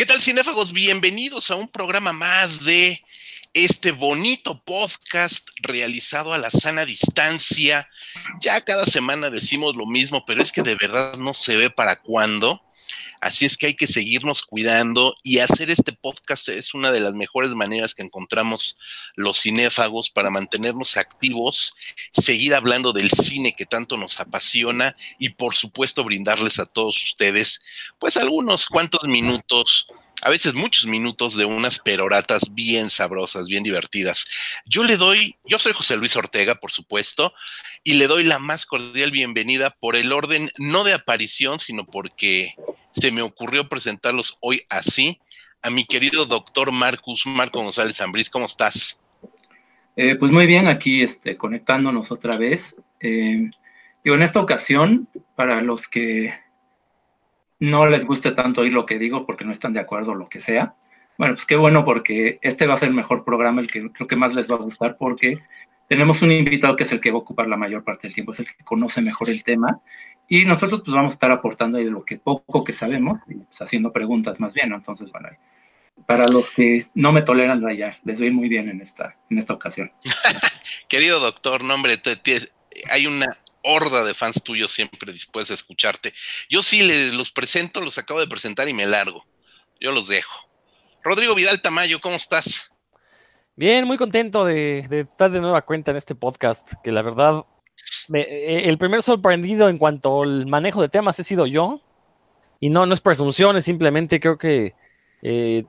¿Qué tal, cinéfagos? Bienvenidos a un programa más de este bonito podcast realizado a la sana distancia. Ya cada semana decimos lo mismo, pero es que de verdad no se ve para cuándo. Así es que hay que seguirnos cuidando y hacer este podcast es una de las mejores maneras que encontramos los cinéfagos para mantenernos activos, seguir hablando del cine que tanto nos apasiona y por supuesto brindarles a todos ustedes pues algunos cuantos minutos a veces muchos minutos de unas peroratas bien sabrosas, bien divertidas. Yo le doy, yo soy José Luis Ortega, por supuesto, y le doy la más cordial bienvenida por el orden no de aparición, sino porque se me ocurrió presentarlos hoy así a mi querido doctor Marcus, Marco González Ambriz. ¿Cómo estás? Eh, pues muy bien, aquí este, conectándonos otra vez. Eh, digo, en esta ocasión, para los que no les guste tanto oír lo que digo porque no están de acuerdo o lo que sea, bueno, pues qué bueno porque este va a ser el mejor programa, el que creo que más les va a gustar porque tenemos un invitado que es el que va a ocupar la mayor parte del tiempo, es el que conoce mejor el tema y nosotros pues vamos a estar aportando ahí de lo que poco que sabemos, pues, haciendo preguntas más bien, Entonces, bueno, para los que no me toleran allá, les doy muy bien en esta, en esta ocasión. Querido doctor, nombre, hay una horda de fans tuyos siempre dispuestos a escucharte. Yo sí les, los presento, los acabo de presentar y me largo. Yo los dejo. Rodrigo Vidal Tamayo, ¿cómo estás? Bien, muy contento de, de estar de nueva cuenta en este podcast, que la verdad eh, el primer sorprendido en cuanto al manejo de temas he sido yo. Y no, no es presunción, simplemente creo que eh,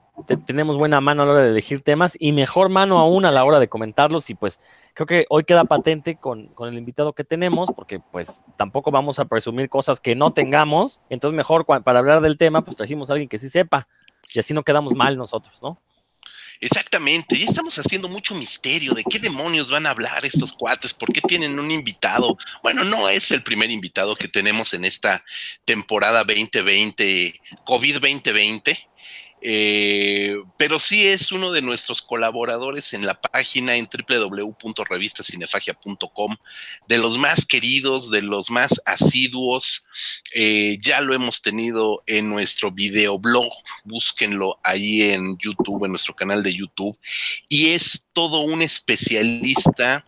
tenemos buena mano a la hora de elegir temas y mejor mano aún a la hora de comentarlos. Y pues creo que hoy queda patente con, con, el invitado que tenemos, porque pues tampoco vamos a presumir cosas que no tengamos. Entonces mejor para hablar del tema, pues trajimos a alguien que sí sepa. Y así no quedamos mal nosotros, ¿no? Exactamente, ya estamos haciendo mucho misterio de qué demonios van a hablar estos cuates, por qué tienen un invitado. Bueno, no es el primer invitado que tenemos en esta temporada 2020, COVID 2020. Eh, pero sí es uno de nuestros colaboradores en la página en www.revistacinefagia.com, de los más queridos, de los más asiduos. Eh, ya lo hemos tenido en nuestro videoblog, búsquenlo ahí en YouTube, en nuestro canal de YouTube. Y es todo un especialista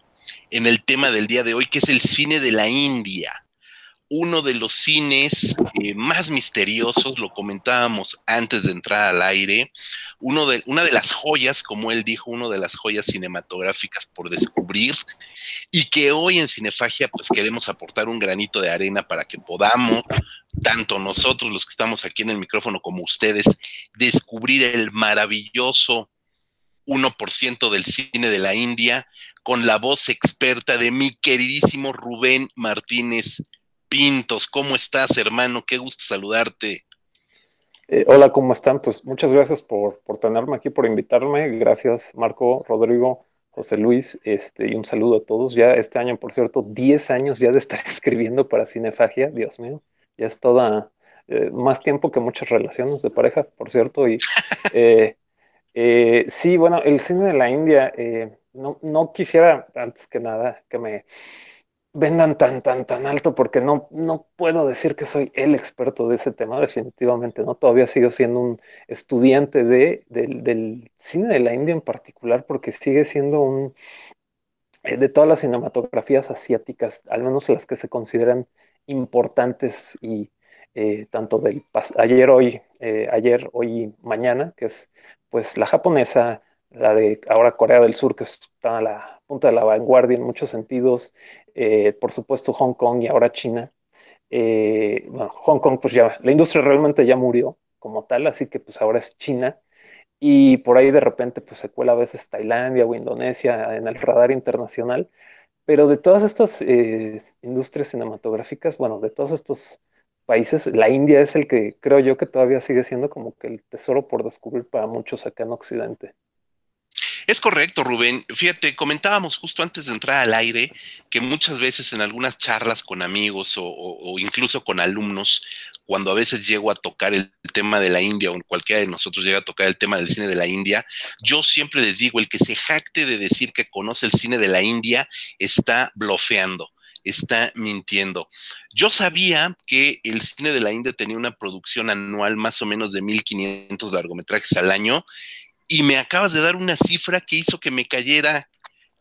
en el tema del día de hoy, que es el cine de la India uno de los cines eh, más misteriosos, lo comentábamos antes de entrar al aire, uno de, una de las joyas, como él dijo, una de las joyas cinematográficas por descubrir y que hoy en Cinefagia pues queremos aportar un granito de arena para que podamos, tanto nosotros los que estamos aquí en el micrófono como ustedes, descubrir el maravilloso 1% del cine de la India con la voz experta de mi queridísimo Rubén Martínez Pintos. ¿Cómo estás, hermano? Qué gusto saludarte. Eh, hola, ¿cómo están? Pues muchas gracias por, tenerme aquí, por invitarme. Gracias, Marco, Rodrigo, José Luis, este, y un saludo a todos. Ya este año, por cierto, 10 años ya de estar escribiendo para Cinefagia, Dios mío, ya es toda, eh, más tiempo que muchas relaciones de pareja, por cierto. Y eh, sí, bueno, el cine de la India, no, no quisiera, antes que nada, que me vendan tan, tan, tan alto porque no, no puedo decir que soy el experto de ese tema, definitivamente, ¿no? Todavía sigo siendo un estudiante de, del cine de la India en particular porque sigue siendo un, eh, de todas las cinematografías asiáticas, al menos las que se consideran importantes y eh, tanto del ayer, hoy, eh, ayer, hoy mañana, que es pues la japonesa, la de ahora Corea del Sur, que está a la punta de la vanguardia en muchos sentidos, eh, por supuesto Hong Kong y ahora China. Eh, bueno, Hong Kong, pues ya, la industria realmente ya murió como tal, así que pues ahora es China. Y por ahí de repente pues se cuela a veces Tailandia o Indonesia en el radar internacional. Pero de todas estas eh, industrias cinematográficas, bueno, de todos estos países, la India es el que creo yo que todavía sigue siendo como que el tesoro por descubrir para muchos acá en Occidente. Es correcto, Rubén. Fíjate, comentábamos justo antes de entrar al aire que muchas veces en algunas charlas con amigos o, incluso con alumnos, cuando a veces llego a tocar el tema de la India o cualquiera de nosotros llega a tocar el tema del cine de la India, yo siempre les digo, el que se jacte de decir que conoce el cine de la India está blofeando está mintiendo. Yo sabía que el cine de la India tenía una producción anual más o menos de 1.500 largometrajes al año y me acabas de dar una cifra que hizo que me cayera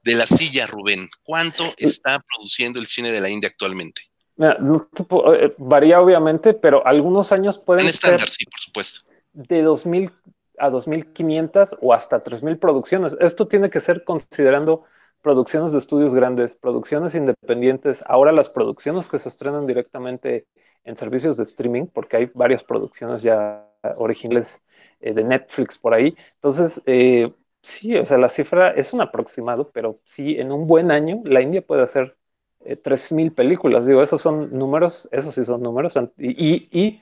de la silla, Rubén. ¿Cuánto está produciendo el cine de la India actualmente? Eh, varía obviamente, pero algunos años pueden en estándar, sí, por supuesto. De 2000 a 2.500 o hasta 3.000 producciones. Esto tiene que ser considerando producciones de estudios grandes, producciones independientes, ahora las producciones que se estrenan directamente en servicios de streaming, porque hay varias producciones ya originales eh, de Netflix por ahí. Entonces, eh, sí, o sea, la cifra es un aproximado, pero sí, en un buen año la India puede hacer eh, 3.000 películas. Digo, esos son números, esos sí son números. Y,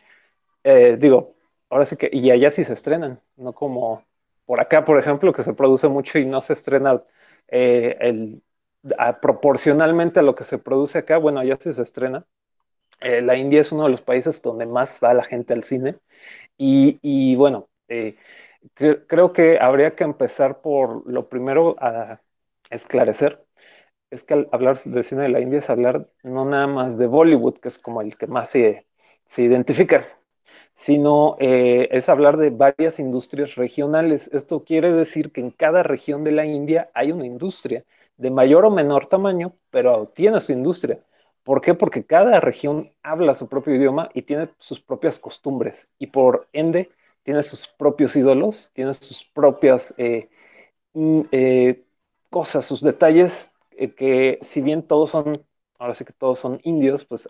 eh, digo, ahora sí que, y allá sí se estrenan, no como por acá, por ejemplo, que se produce mucho y no se estrena el, proporcionalmente a lo que se produce acá, bueno, allá sí se estrena. Eh, la India es uno de los países donde más va la gente al cine y, bueno, eh, creo que habría que empezar por lo primero a esclarecer. Es que hablar de cine de la India es hablar no nada más de Bollywood, que es como el que más se, se identifica, sino eh, es hablar de varias industrias regionales. Esto quiere decir que en cada región de la India hay una industria de mayor o menor tamaño, pero tiene su industria. ¿Por qué? Porque cada región habla su propio idioma y tiene sus propias costumbres y por ende tiene sus propios ídolos, tiene sus propias eh, mm, eh, cosas, sus detalles, que si bien todos son, ahora sí que todos son indios, pues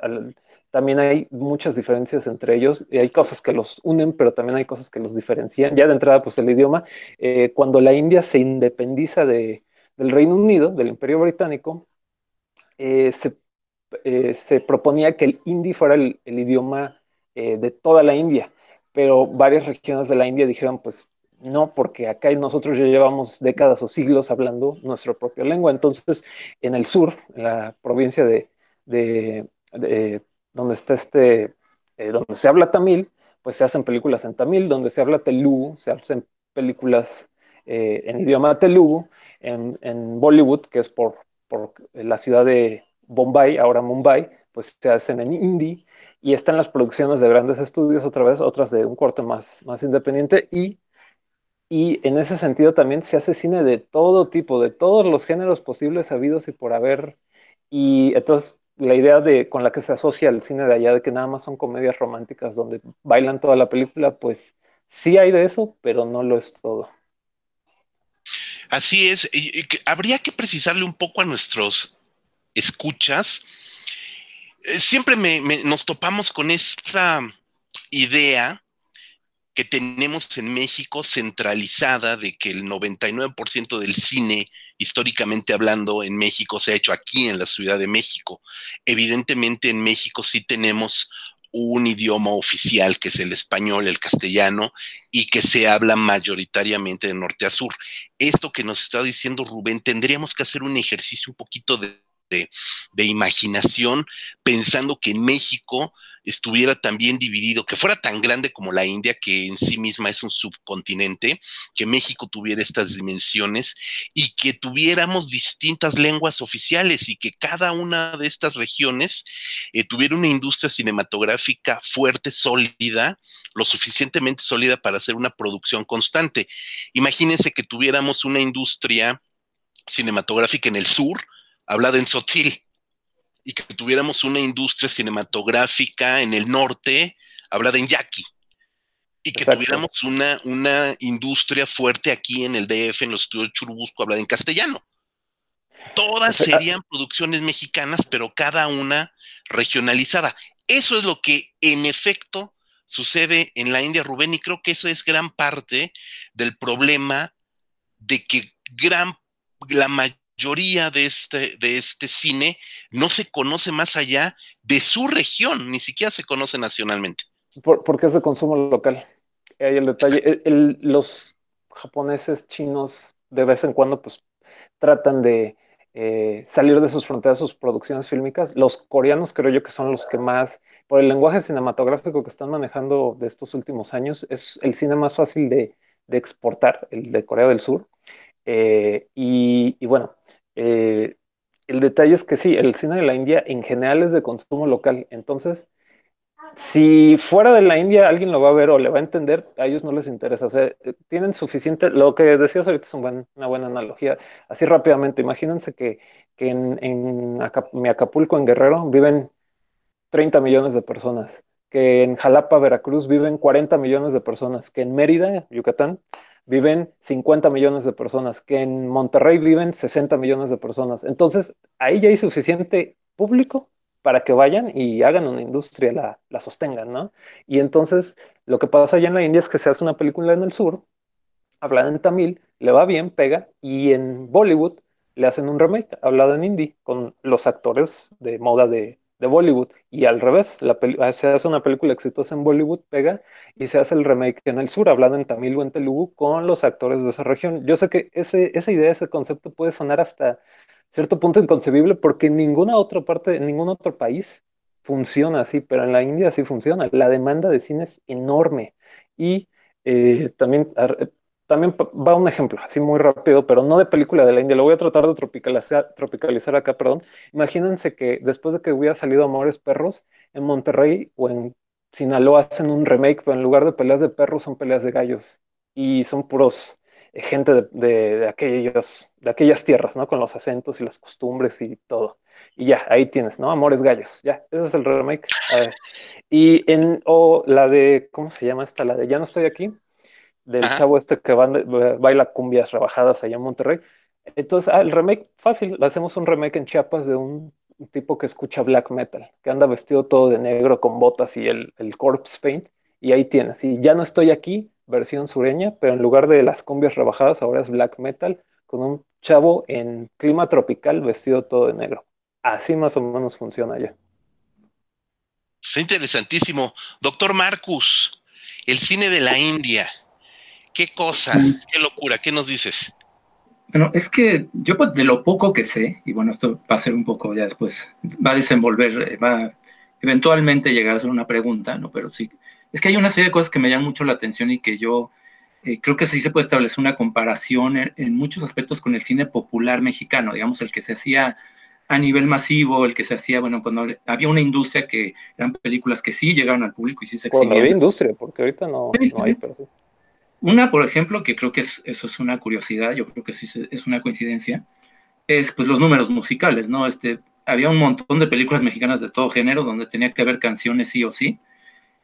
también hay muchas diferencias entre ellos y hay cosas que los unen, pero también hay cosas que los diferencian. Ya de entrada, pues el idioma, eh, cuando la India se independiza de, del Reino Unido, del Imperio Británico, eh, eh, se, proponía que el hindi fuera el, idioma de toda la India, pero varias regiones de la India dijeron, pues no, porque acá nosotros ya llevamos décadas o siglos hablando nuestra propia lengua. Entonces, en el sur, en la provincia de, de donde está este, eh, donde se habla tamil, pues se hacen películas en tamil, donde se habla telugu, se hacen películas eh, en idioma telugu, en, Bollywood, que es por la ciudad de Bombay, ahora Mumbai, pues se hacen en hindi, y están las producciones de grandes estudios otra vez, otras de un corte más, más independiente, y, y en ese sentido también se hace cine de todo tipo, de todos los géneros posibles, habidos y por haber, y entonces la idea de con la que se asocia el cine de allá de que nada más son comedias románticas donde bailan toda la película, pues sí hay de eso, pero no lo es todo. Así es, habría que precisarle un poco a nuestros escuchas. Eh, siempre nos topamos con esta idea que tenemos en México centralizada de que el 99% del cine, históricamente hablando, en México se ha hecho aquí en la Ciudad de México. Evidentemente en México sí tenemos un idioma oficial que es el español, el castellano, y que se habla mayoritariamente de norte a sur. Esto que nos está diciendo Rubén, tendríamos que hacer un ejercicio un poquito de de, imaginación, pensando que en México estuviera también dividido, que fuera tan grande como la India, que en sí misma es un subcontinente, que México tuviera estas dimensiones y que tuviéramos distintas lenguas oficiales y que cada una de estas regiones eh, tuviera una industria cinematográfica fuerte, sólida, lo suficientemente sólida para hacer una producción constante. Imagínense que tuviéramos una industria cinematográfica en el sur, hablada en Sotil, y que tuviéramos una industria cinematográfica en el norte, hablada en Yaqui, y que tuviéramos una, una industria fuerte aquí en el DF, en los estudios Churubusco, hablada en castellano. Todas serían producciones mexicanas, pero cada una regionalizada. Eso es lo que en efecto sucede en la India, Rubén, y creo que eso es gran parte del problema de que gran, la mayoría mayoría de este, de este cine no se conoce más allá de su región, ni siquiera se conoce nacionalmente. porque es de consumo local. Ahí el detalle. los japoneses, chinos, de vez en cuando, pues tratan de eh, salir de sus fronteras, sus producciones fílmicas. Los coreanos creo yo que son los que más, por el lenguaje cinematográfico que están manejando de estos últimos años, es el cine más fácil de, de exportar, el de Corea del Sur. Eh, y, bueno, eh, el detalle es que sí, el cine de la India en general es de consumo local. Entonces, si fuera de la India alguien lo va a ver o le va a entender, a ellos no les interesa. O sea, tienen suficiente, lo que decías ahorita es una buena analogía. Así rápidamente, imagínense que, en, en mi Acapulco, en Guerrero, viven 30 millones de personas, que en Jalapa, Veracruz, viven 40 millones de personas, que en Mérida, Yucatán, viven 50 millones de personas, que en Monterrey viven 60 millones de personas. Entonces, ahí ya hay suficiente público para que vayan y hagan una industria, la, la sostengan, ¿no? Y entonces, lo que pasa allá en la India es que se hace una película en el sur, hablada en tamil, le va bien, pega, y en Bollywood le hacen un remake hablado en hindi con los actores de moda de, de Bollywood. Y al revés, la ah, se hace una película exitosa en Bollywood, pega, y se hace el remake en el sur, hablado en tamil o en telugu, con los actores de esa región. Yo sé que ese, esa idea, ese concepto puede sonar hasta cierto punto inconcebible porque en ninguna otra parte, en ningún otro país funciona así, pero en la India sí funciona. La demanda de cine es enorme. Y eh, también también va un ejemplo, así muy rápido, pero no de película de la India, lo voy a tratar de tropicalizar, tropicalizar acá, perdón. Imagínense que después de que hubiera salido Amores Perros, en Monterrey o en Sinaloa hacen un remake, pero en lugar de peleas de perros son peleas de gallos. Y son puros eh, gente de, aquellas tierras, ¿no? Con los acentos y las costumbres y todo. Y ya, ahí tienes, ¿no? Amores Gallos, ya, ese es el remake. Y en, o la de, ¿cómo se llama esta? La de Ya no estoy aquí, del chavo este que baila cumbias rebajadas allá en Monterrey. Entonces, ah, el remake, fácil, hacemos un remake en Chiapas de un, tipo que escucha black metal, que anda vestido todo de negro con botas y el, el corpse paint, y ahí tienes. Y ya no estoy aquí, versión sureña, pero en lugar de las cumbias rebajadas, ahora es black metal, con un chavo en clima tropical vestido todo de negro. Así más o menos funciona ya. Está interesantísimo. Doctor Marcus, el cine de la India. ¿Qué cosa? ¿Qué locura? ¿Qué nos dices? Bueno, es que yo pues, de lo poco que sé, y bueno, esto va a ser un poco ya después, va a desenvolver, eh, va a eventualmente llegar a ser una pregunta, ¿no? Pero sí, es que hay una serie de cosas que me llaman mucho la atención y que yo eh, creo que sí se puede establecer una comparación en, muchos aspectos con el cine popular mexicano, digamos, el que se hacía a nivel masivo, el que se hacía, bueno, cuando había una industria que eran películas que sí llegaban al público y sí se exhibían. Cuando había industria, porque ahorita no, no hay, pero sí. Una, por ejemplo, que creo que eso es una curiosidad, yo creo que sí es una coincidencia, es pues los números musicales, ¿no? Este, había un montón de películas mexicanas de todo género donde tenía que haber canciones sí o sí.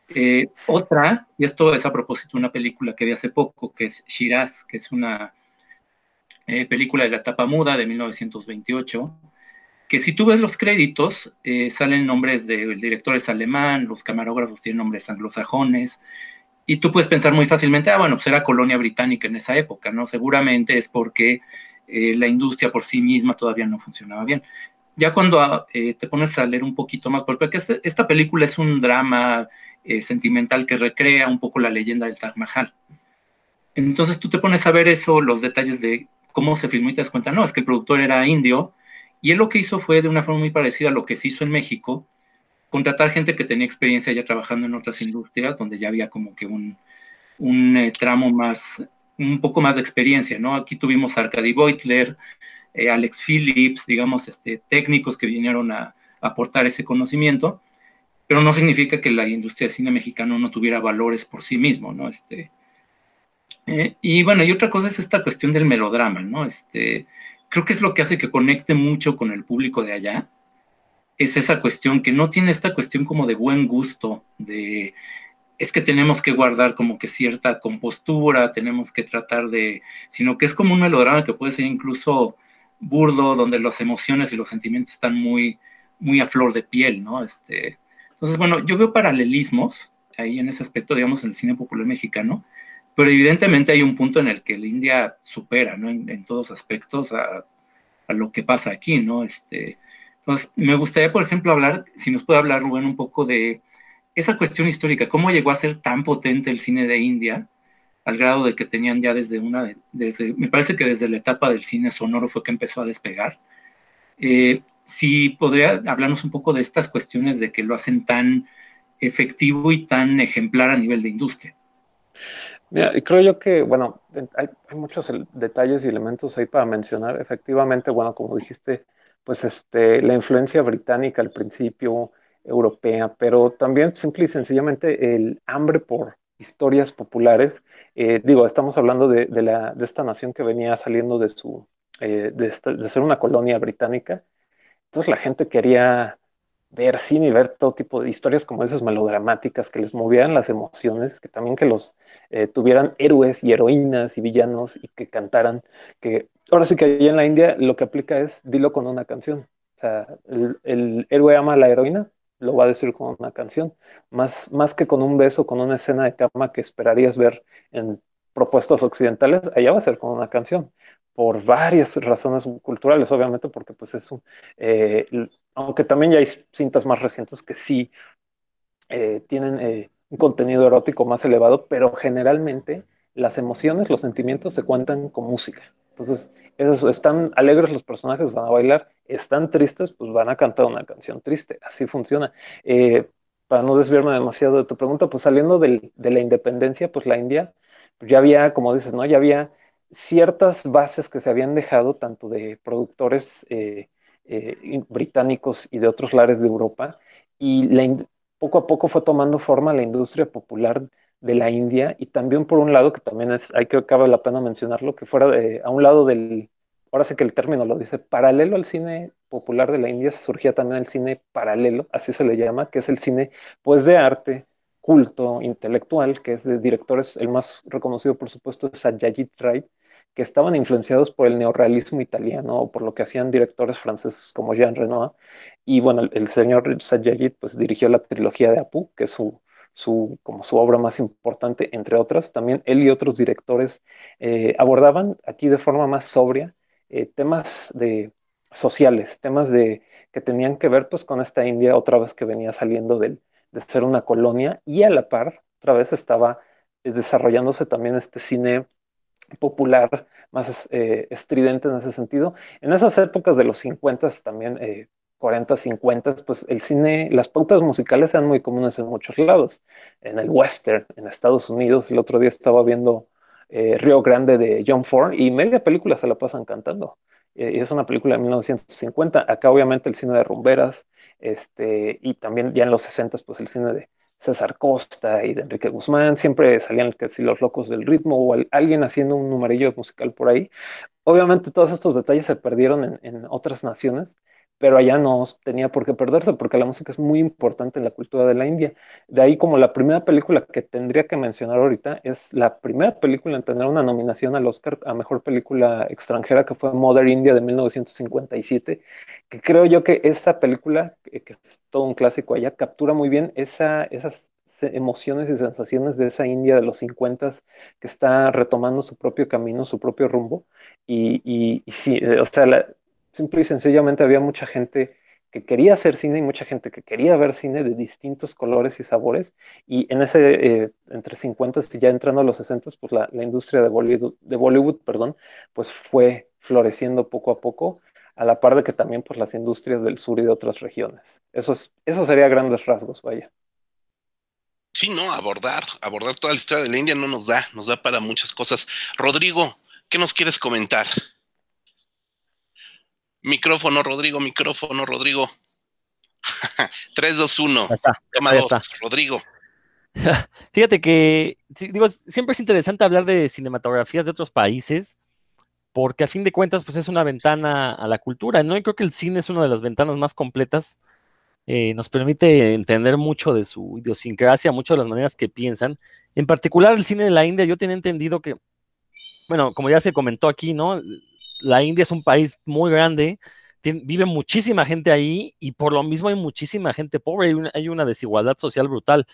Eh, otra, y esto es a propósito de una película que vi hace poco, que es Shiraz, que es una eh, película de la tapa muda de 1928, que si tú ves los créditos, eh, salen nombres de directores alemán, los camarógrafos tienen nombres anglosajones, y tú puedes pensar muy fácilmente, ah, bueno, pues era colonia británica en esa época, ¿no? Seguramente es porque eh, la industria por sí misma todavía no funcionaba bien. Ya cuando ah, eh, te pones a leer un poquito más, porque este, esta, película es un drama eh, sentimental que recrea un poco la leyenda del Taj Mahal. Entonces tú te pones a ver eso, los detalles de cómo se filmó y te das cuenta, no, es que el productor era indio, y él lo que hizo fue de una forma muy parecida a lo que se hizo en México, contratar gente que tenía experiencia ya trabajando en otras industrias, donde ya había como que un, un eh, tramo más, un poco más de experiencia, ¿no? Aquí tuvimos a Arkady Beutler, eh, Alex Phillips, digamos, este, técnicos que vinieron a, aportar ese conocimiento, pero no significa que la industria de cine mexicano no tuviera valores por sí mismo, ¿no? Este, eh, y bueno, y otra cosa es esta cuestión del melodrama, ¿no? Este, creo que es lo que hace que conecte mucho con el público de allá, es esa cuestión que no tiene esta cuestión como de buen gusto, de es que tenemos que guardar como que cierta compostura, tenemos que tratar de, sino que es como un melodrama que puede ser incluso burdo, donde las emociones y los sentimientos están muy, muy a flor de piel, ¿no? Este, entonces, bueno, yo veo paralelismos ahí en ese aspecto, digamos, en el cine popular mexicano, pero evidentemente hay un punto en el que la India supera, ¿no? En, todos aspectos a, a, lo que pasa aquí, ¿no? Este, me gustaría, por ejemplo, hablar, si nos puede hablar Rubén un poco de esa cuestión histórica, cómo llegó a ser tan potente el cine de India, al grado de que tenían ya desde una, desde, me parece que desde la etapa del cine sonoro fue que empezó a despegar. Eh, si podría hablarnos un poco de estas cuestiones de que lo hacen tan efectivo y tan ejemplar a nivel de industria. Mira, creo yo que, bueno, hay, hay, muchos detalles y elementos ahí para mencionar. Efectivamente, bueno, como dijiste, pues este, la influencia británica al principio, europea, pero también simple y sencillamente el hambre por historias populares. Eh, digo, estamos hablando de, la, de, esta nación que venía saliendo de, su, eh, de, de, ser una colonia británica. Entonces la gente quería ver cine y ver todo tipo de historias como esas melodramáticas que les movieran las emociones, que también que los eh, tuvieran héroes y heroínas y villanos y que cantaran, que ahora sí que allá en la India lo que aplica es dilo con una canción. O sea, el, el héroe ama a la heroína, lo va a decir con una canción, más, más que con un beso, con una escena de cama que esperarías ver en propuestas occidentales, allá va a ser con una canción, por varias razones culturales, obviamente, porque pues es un, eh, aunque también ya hay cintas más recientes que sí eh, tienen eh, un contenido erótico más elevado, pero generalmente las emociones, los sentimientos se cuentan con música. Entonces, esos, están alegres los personajes, van a bailar, están tristes, pues van a cantar una canción triste. Así funciona. Eh, para no desviarme demasiado de tu pregunta, pues saliendo de la independencia, pues la India, pues ya había, como dices, ¿no? Ya había ciertas bases que se habían dejado, tanto de productores eh, británicos y de otros lares de Europa, y poco a poco fue tomando forma la industria popular de la India y también por un lado, que también es, hay que cabe la pena mencionarlo, que fuera a un lado del, ahora sé que el término lo dice, paralelo al cine popular de la India, surgía también el cine paralelo, así se le llama, que es el cine pues de arte, culto, intelectual, que es de directores, el más reconocido por supuesto es Satyajit Ray, que estaban influenciados por el neorrealismo italiano o por lo que hacían directores franceses como Jean Renoir. Y bueno, el, señor Satyajit pues dirigió la trilogía de Apu, que es su su, como su obra más importante, entre otras. También él y otros directores eh, abordaban aquí de forma más sobria eh, temas de, sociales, temas de, que tenían que ver pues, con esta India otra vez que venía saliendo de ser una colonia y a la par otra vez estaba eh, desarrollándose también este cine popular más estridente en ese sentido. En esas épocas de los 50 también 40, 50, pues el cine, las pautas musicales eran muy comunes en muchos lados. En el western, en Estados Unidos, el otro día estaba viendo eh, Río Grande de John Ford y media película se la pasan cantando. Eh, es una película de 1950. Acá obviamente el cine de rumberas, este, y también ya en los 60 pues el cine de César Costa y de Enrique Guzmán, siempre salían si los locos del ritmo o alguien haciendo un numerillo musical por ahí. Obviamente todos estos detalles se perdieron en, en otras naciones, pero allá no tenía por qué perderse, porque la música es muy importante en la cultura de la India. De ahí como la primera película que tendría que mencionar ahorita es la primera película en tener una nominación al Oscar a Mejor Película Extranjera, que fue Mother India de 1957, que creo yo que esa película, que es todo un clásico allá, captura muy bien esa, esas emociones y sensaciones de esa India de los 50 que está retomando su propio camino, su propio rumbo. Y, y, y sí, eh, o sea, la, Simple y sencillamente había mucha gente que quería hacer cine y mucha gente que quería ver cine de distintos colores y sabores. Y en ese, eh, entre 50 y ya entrando a los 60, pues la, industria de Bollywood, de Bollywood, perdón, pues fue floreciendo poco a poco, a la par de que también pues las industrias del sur y de otras regiones. Eso, es, eso sería grandes rasgos, vaya. Sí, no, abordar, abordar toda la historia de la India no nos da, nos da para muchas cosas. Rodrigo, ¿qué nos quieres comentar? Micrófono, Rodrigo, micrófono, Rodrigo. 3, 2, 1. Tema 2, Rodrigo. Fíjate que, digo, siempre es interesante hablar de cinematografías de otros países, porque a fin de cuentas, pues es una ventana a la cultura, ¿no? Y creo que el cine es una de las ventanas más completas. Eh, nos permite entender mucho de su idiosincrasia, muchas de las maneras que piensan. En particular, el cine de la India, yo tenía entendido que, bueno, como ya se comentó aquí, ¿no? La India es un país muy grande, vive muchísima gente ahí y por lo mismo hay muchísima gente pobre, hay una, desigualdad social brutal.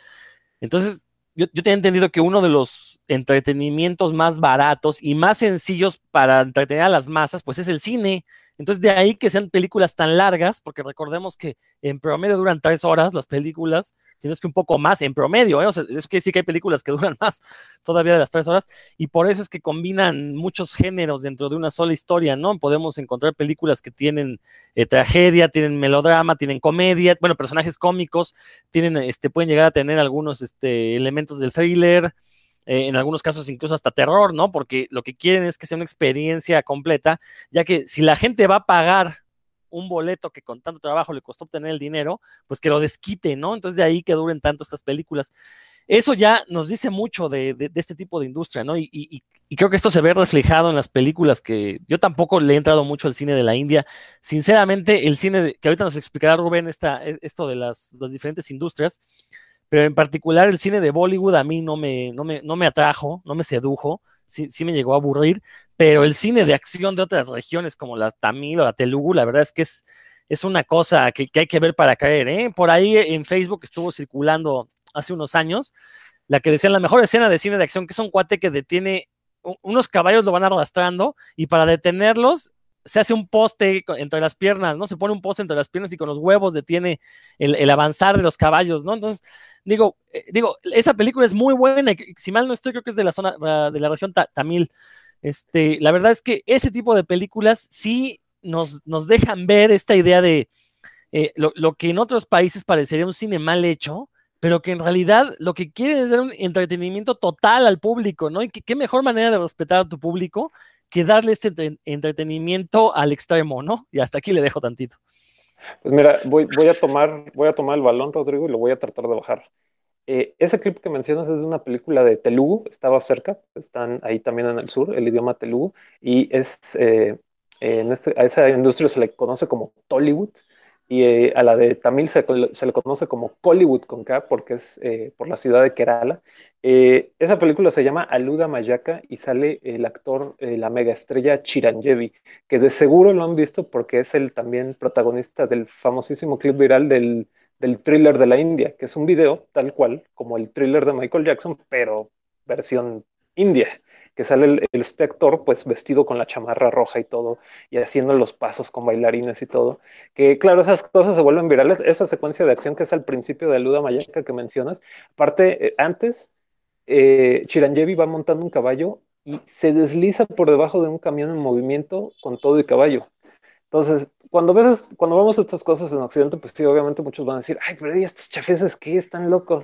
Entonces, yo, yo tenía entendido que uno de los entretenimientos más baratos y más sencillos para entretener a las masas, pues es el cine. Entonces, de ahí que sean películas tan largas, porque recordemos que en promedio duran tres horas las películas, si no es que un poco más en promedio, ¿eh? o sea, eso quiere decir que hay películas que duran más todavía de las tres horas, y por eso es que combinan muchos géneros dentro de una sola historia, ¿no? Podemos encontrar películas que tienen eh, tragedia, tienen melodrama, tienen comedia, bueno, personajes cómicos, tienen, este, pueden llegar a tener algunos este, elementos del thriller, eh, en algunos casos incluso hasta terror, ¿no? Porque lo que quieren es que sea una experiencia completa, ya que si la gente va a pagar un boleto que con tanto trabajo le costó obtener el dinero, pues que lo desquite, ¿no? Entonces de ahí que duren tanto estas películas. Eso ya nos dice mucho de, este tipo de industria, ¿no? Y, creo que esto se ve reflejado en las películas que yo tampoco le he entrado mucho al cine de la India. Sinceramente, el cine, que ahorita nos explicará Rubén esta, e, esto de las, las diferentes industrias, pero en particular el cine de Bollywood a mí no me, no me, no me atrajo, no me sedujo sí, sí me llegó a aburrir, pero el cine de acción de otras regiones como la Tamil o la Telugu, la verdad es que es, es una cosa que, hay que ver para caer. ¿eh? Por ahí en Facebook estuvo circulando hace unos años la que decían la mejor escena de cine de acción, que es un cuate que detiene unos caballos lo van arrastrando y para detenerlos se hace un poste entre las piernas, ¿no? Se pone un poste entre las piernas y con los huevos detiene el avanzar de los caballos, ¿no? Entonces, digo, eh, digo, esa película es muy buena, si mal no estoy, creo que es de la zona, de la región tamil. Este, la verdad es que ese tipo de películas sí nos, nos dejan ver esta idea de eh, lo, que en otros países parecería un cine mal hecho, pero que en realidad lo que quiere es dar un entretenimiento total al público, ¿no? Y qué mejor manera de respetar a tu público que darle este entretenimiento al extremo, ¿no? Y hasta aquí le dejo tantito. Pues mira, voy, a tomar, voy a tomar el balón, Rodrigo, y lo voy a tratar de bajar. Eh, ese clip que mencionas es de una película de Telugu, estaba cerca, están ahí también en el sur, el idioma Telugu, y es, eh, en este, a esa industria se le conoce como Tollywood, y eh, a la de Tamil se, le conoce como Collywood con K porque es eh, por la ciudad de Kerala. Eh, esa película se llama Aluda Mayaka y sale el actor, la mega estrella Chiranjeevi, que de seguro lo han visto porque es el también protagonista del famosísimo clip viral del, del thriller de la India, que es un video tal cual como el thriller de Michael Jackson, pero versión india que sale el, este actor pues vestido con la chamarra roja y todo, y haciendo los pasos con bailarines y todo, que claro, esas cosas se vuelven virales, esa secuencia de acción que es al principio de Luda Mayaka que mencionas, aparte, eh, antes, eh, Chiranjeevi va montando un caballo y se desliza por debajo de un camión en movimiento con todo y caballo. Entonces, cuando ves, cuando vemos estas cosas en Occidente, pues sí, obviamente muchos van a decir, ay, pero ¿y estos chafeses qué? Están locos.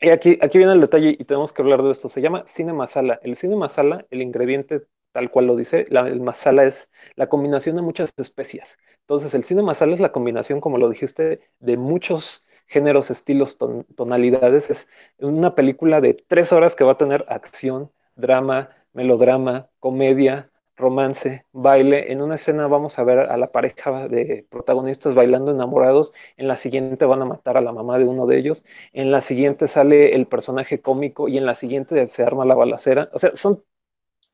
Y aquí, aquí viene el detalle y tenemos que hablar de esto. Se llama cine masala. El cine masala, el ingrediente tal cual lo dice, el masala es la combinación de muchas especias. Entonces, el cine masala es la combinación, como lo dijiste, de muchos géneros, estilos, tonalidades. Es una película de tres horas que va a tener acción, drama, melodrama, comedia, romance, baile. En una escena vamos a ver a la pareja de protagonistas bailando enamorados. En la siguiente van a matar a la mamá de uno de ellos. En la siguiente sale el personaje cómico y en la siguiente se arma la balacera. O sea, son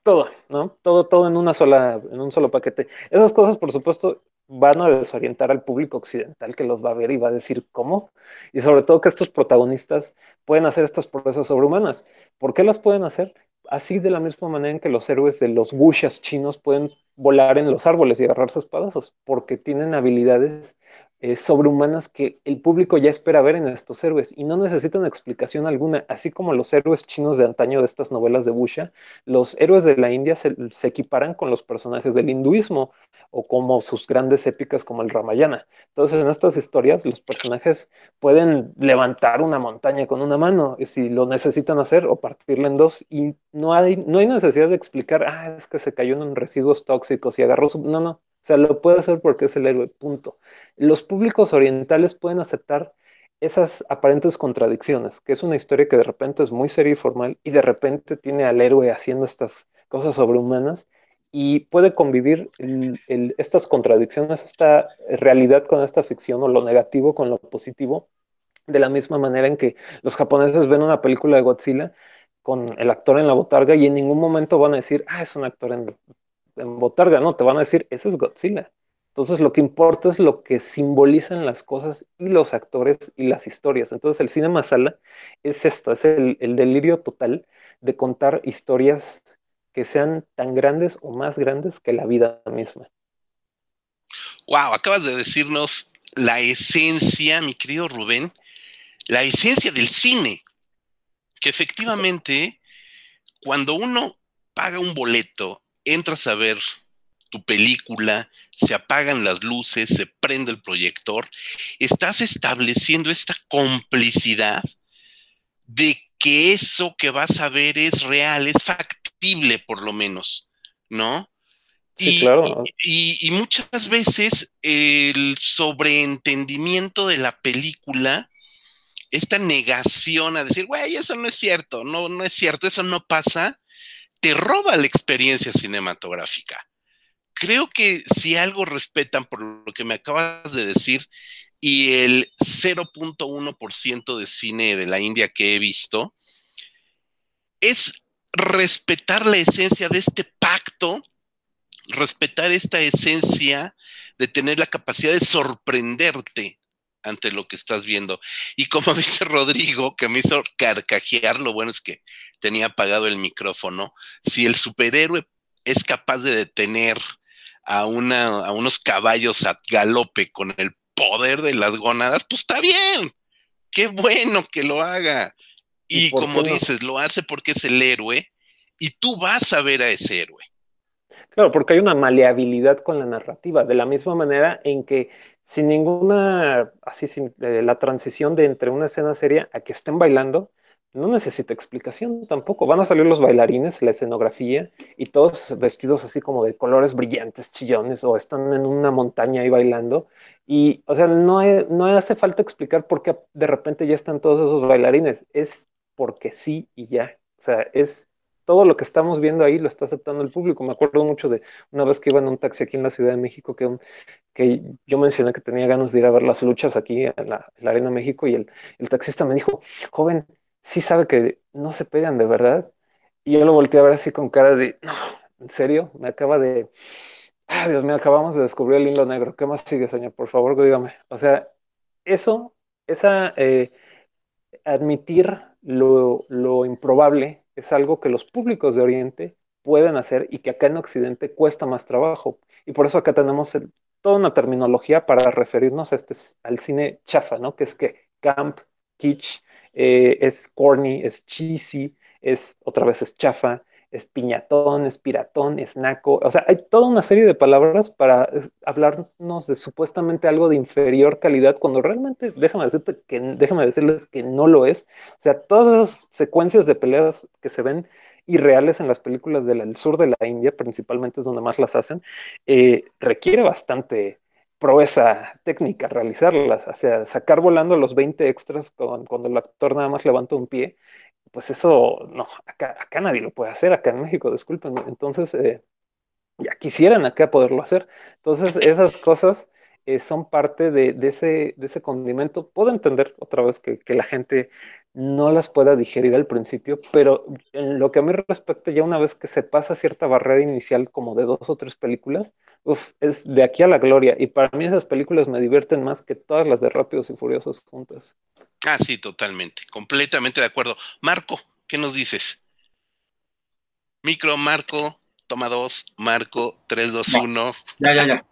todo, ¿no? Todo, todo en una sola, en un solo paquete. Esas cosas, por supuesto, van a desorientar al público occidental que los va a ver y va a decir cómo. Y sobre todo que estos protagonistas pueden hacer estas proezas sobrehumanas. ¿Por qué las pueden hacer? Así de la misma manera en que los héroes de los wushas chinos pueden volar en los árboles y agarrar sus espadazos, porque tienen habilidades eh, sobrehumanas que el público ya espera ver en estos héroes y no necesitan explicación alguna, así como los héroes chinos de antaño de estas novelas de Busha, los héroes de la India se, equiparan con los personajes del hinduismo o como sus grandes épicas como el Ramayana. Entonces en estas historias los personajes pueden levantar una montaña con una mano si lo necesitan hacer o partirla en dos y no hay, no hay necesidad de explicar, ah, es que se cayó en residuos tóxicos y agarró su... No, no, o sea, lo puede hacer porque es el héroe, punto. Los públicos orientales pueden aceptar esas aparentes contradicciones, que es una historia que de repente es muy seria y formal y de repente tiene al héroe haciendo estas cosas sobrehumanas y puede convivir estas contradicciones, esta realidad con esta ficción o lo negativo con lo positivo, de la misma manera en que los japoneses ven una película de Godzilla con el actor en la botarga y en ningún momento van a decir, ah, es un actor en en botarga, no, te van a decir, ese es Godzilla. Entonces lo que importa es lo que simbolizan las cosas y los actores y las historias. Entonces el cine masala es esto, es el, delirio total de contar historias que sean tan grandes o más grandes que la vida misma. Wow, acabas de decirnos la esencia, mi querido Rubén, la esencia del cine, que efectivamente cuando uno paga un boleto entras a ver tu película, se apagan las luces, se prende el proyector, estás estableciendo esta complicidad de que eso que vas a ver es real, es factible por lo menos, ¿no? y, claro. y, muchas veces el sobreentendimiento de la película, esta negación a decir, güey, eso no es cierto, no, no es cierto, eso no pasa, te roba la experiencia cinematográfica. Creo que si algo respetan por lo que me acabas de decir y el 0.1% de cine de la India que he visto, es respetar la esencia de este pacto, respetar esta esencia de tener la capacidad de sorprenderte ante lo que estás viendo. Y como dice Rodrigo, que me hizo carcajear, lo bueno es que tenía apagado el micrófono, si el superhéroe es capaz de detener a, una, a unos caballos a galope con el poder de las gónadas, pues está bien. Qué bueno que lo haga. Y, como dices, lo hace porque es el héroe y tú vas a ver a ese héroe. Claro, porque hay una maleabilidad con la narrativa, de la misma manera en que sin ninguna, así, sin eh, la transición de entre una escena seria a que estén bailando, no necesita explicación tampoco. Van a salir los bailarines, la escenografía, y todos vestidos así como de colores brillantes, chillones, o están en una montaña ahí bailando. Y, o sea, no, no hace falta explicar por qué de repente ya están todos esos bailarines. Es porque sí y ya. O sea, es todo lo que estamos viendo ahí lo está aceptando el público. Me acuerdo mucho de una vez que iba en un taxi aquí en la Ciudad de México, que, que yo mencioné que tenía ganas de ir a ver las luchas aquí en la, Arena México y el, el taxista me dijo, joven, sí sabe que no se pegan de verdad. Y yo lo volteé a ver así con cara de, no, ¿en serio? Me acaba de, ah, Dios mío, acabamos de descubrir el hilo negro. ¿Qué más sigue, señor? Por favor, dígame. O sea, eso, esa, eh, admitir lo, lo improbable es algo que los públicos de Oriente pueden hacer y que acá en Occidente cuesta más trabajo. Y por eso acá tenemos toda una terminología para referirnos a este, al cine chafa, ¿no? Que es que camp, kitsch, eh, es corny, es cheesy, es otra vez es chafa, es piñatón, es es. O sea, hay toda una serie de palabras para eh, hablarnos de supuestamente algo de inferior calidad, cuando realmente, déjame, decirte que, déjame decirles que no lo es. O sea, todas esas secuencias de peleas que se ven irreales en las películas del sur de la India, principalmente es donde más las hacen, eh, requiere bastante proeza técnica realizarlas, o sea, sacar volando los 20 extras cuando el actor nada más levanta un pie, pues eso, no, acá, acá nadie lo puede hacer, acá en México, disculpen, entonces, eh, ya quisieran acá poderlo hacer. Entonces, esas cosas eh, son parte de, ese, de ese condimento. Puedo entender otra vez que, la gente no las pueda digerir al principio, pero en lo que a mí respecta, ya una vez que se pasa cierta barrera inicial como de dos o tres películas, es de aquí a la gloria. Y para mí esas películas me divierten más que todas las de Rápidos y Furiosos juntas. Ah, sí, totalmente, completamente de acuerdo. Marco, ¿qué nos dices? Micro, Marco, toma dos, Marco, tres, dos, uno. Ya, ya, ya.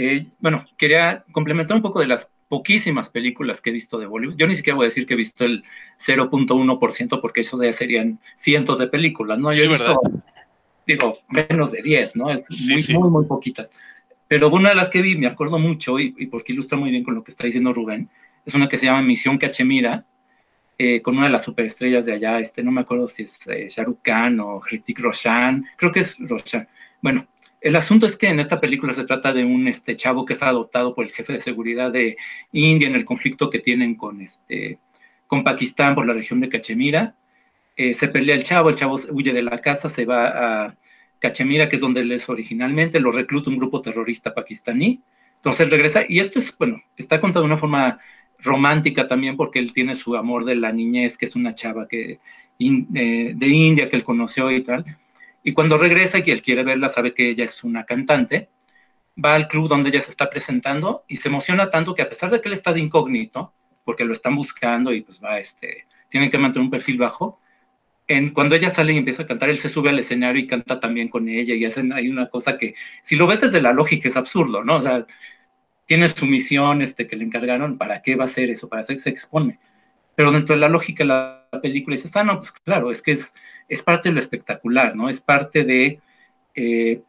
Eh, bueno, quería complementar un poco de las poquísimas películas que he visto de Bollywood. Yo ni siquiera voy a decir que he visto el 0.1% porque eso ya serían cientos de películas, ¿no? Yo he visto, digo, menos de 10, ¿no? Es muy, muy, muy poquitas. Pero una de las que vi, me acuerdo mucho, y, porque ilustra muy bien con lo que está diciendo Rubén, es una que se llama Misión Cachemira, eh, con una de las superestrellas de allá, este, no me acuerdo si es eh, Shahrukh Khan o Hrithik Roshan, creo que es Roshan. Bueno, el asunto es que en esta película se trata de un este, chavo que está adoptado por el jefe de seguridad de India en el conflicto que tienen con, este, con Pakistán por la región de Cachemira. Eh, se pelea el chavo, el chavo huye de la casa, se va a Cachemira, que es donde él es originalmente, lo recluta un grupo terrorista pakistaní. Entonces regresa, y esto es, bueno, está contado de una forma romántica también porque él tiene su amor de la niñez, que es una chava que, eh, de India que él conoció y tal y cuando regresa y él quiere verla, sabe que ella es una cantante, va al club donde ella se está presentando y se emociona tanto que a pesar de que él está de incógnito, porque lo están buscando y pues va, este, tienen que mantener un perfil bajo, en, cuando ella sale y empieza a cantar, él se sube al escenario y canta también con ella y hacen hay una cosa que, si lo ves desde la lógica, es absurdo, ¿no? O sea, tiene su misión este, que le encargaron, ¿para qué va a hacer eso? ¿Para qué se expone? Pero dentro de la lógica de la película dices, ah, no, pues claro, es que es es parte de lo espectacular, ¿no? Es parte de eh,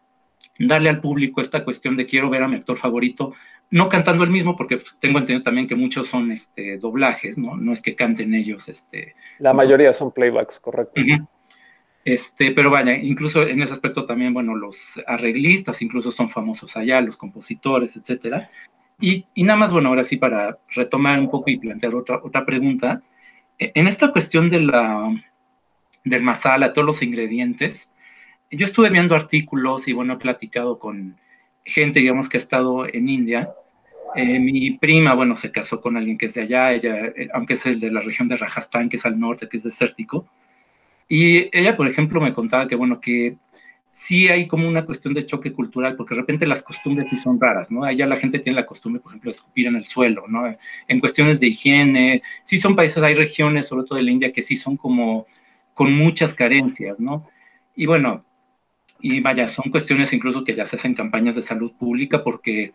darle al público esta cuestión de quiero ver a mi actor favorito, no cantando el mismo, porque pues, tengo entendido también que muchos son este, doblajes, ¿no? No es que canten ellos. Este, La mayoría son playbacks, correcto. Este, pero vaya, incluso en ese aspecto también, bueno, los arreglistas incluso son famosos allá, los compositores, etcétera. Y, y nada más, bueno, ahora sí, para retomar un poco y plantear otra, otra pregunta, e, en esta cuestión de la, del masala, todos los ingredientes, yo estuve viendo artículos y bueno, he platicado con gente, digamos, que ha estado en India. Eh, mi prima, bueno, se casó con alguien que es de allá, ella, eh, aunque es el de la región de Rajasthan, que es al norte, que es desértico. Y ella, por ejemplo, me contaba que, bueno, que sí hay como una cuestión de choque cultural, porque de repente las costumbres sí son raras, ¿no? Allá la gente tiene la costumbre, por ejemplo, de escupir en el suelo, ¿no? En cuestiones de higiene, sí son países, hay regiones, sobre todo de la India, que sí son como con muchas carencias, ¿no? Y bueno, y vaya, son cuestiones incluso que ya se hacen campañas de salud pública porque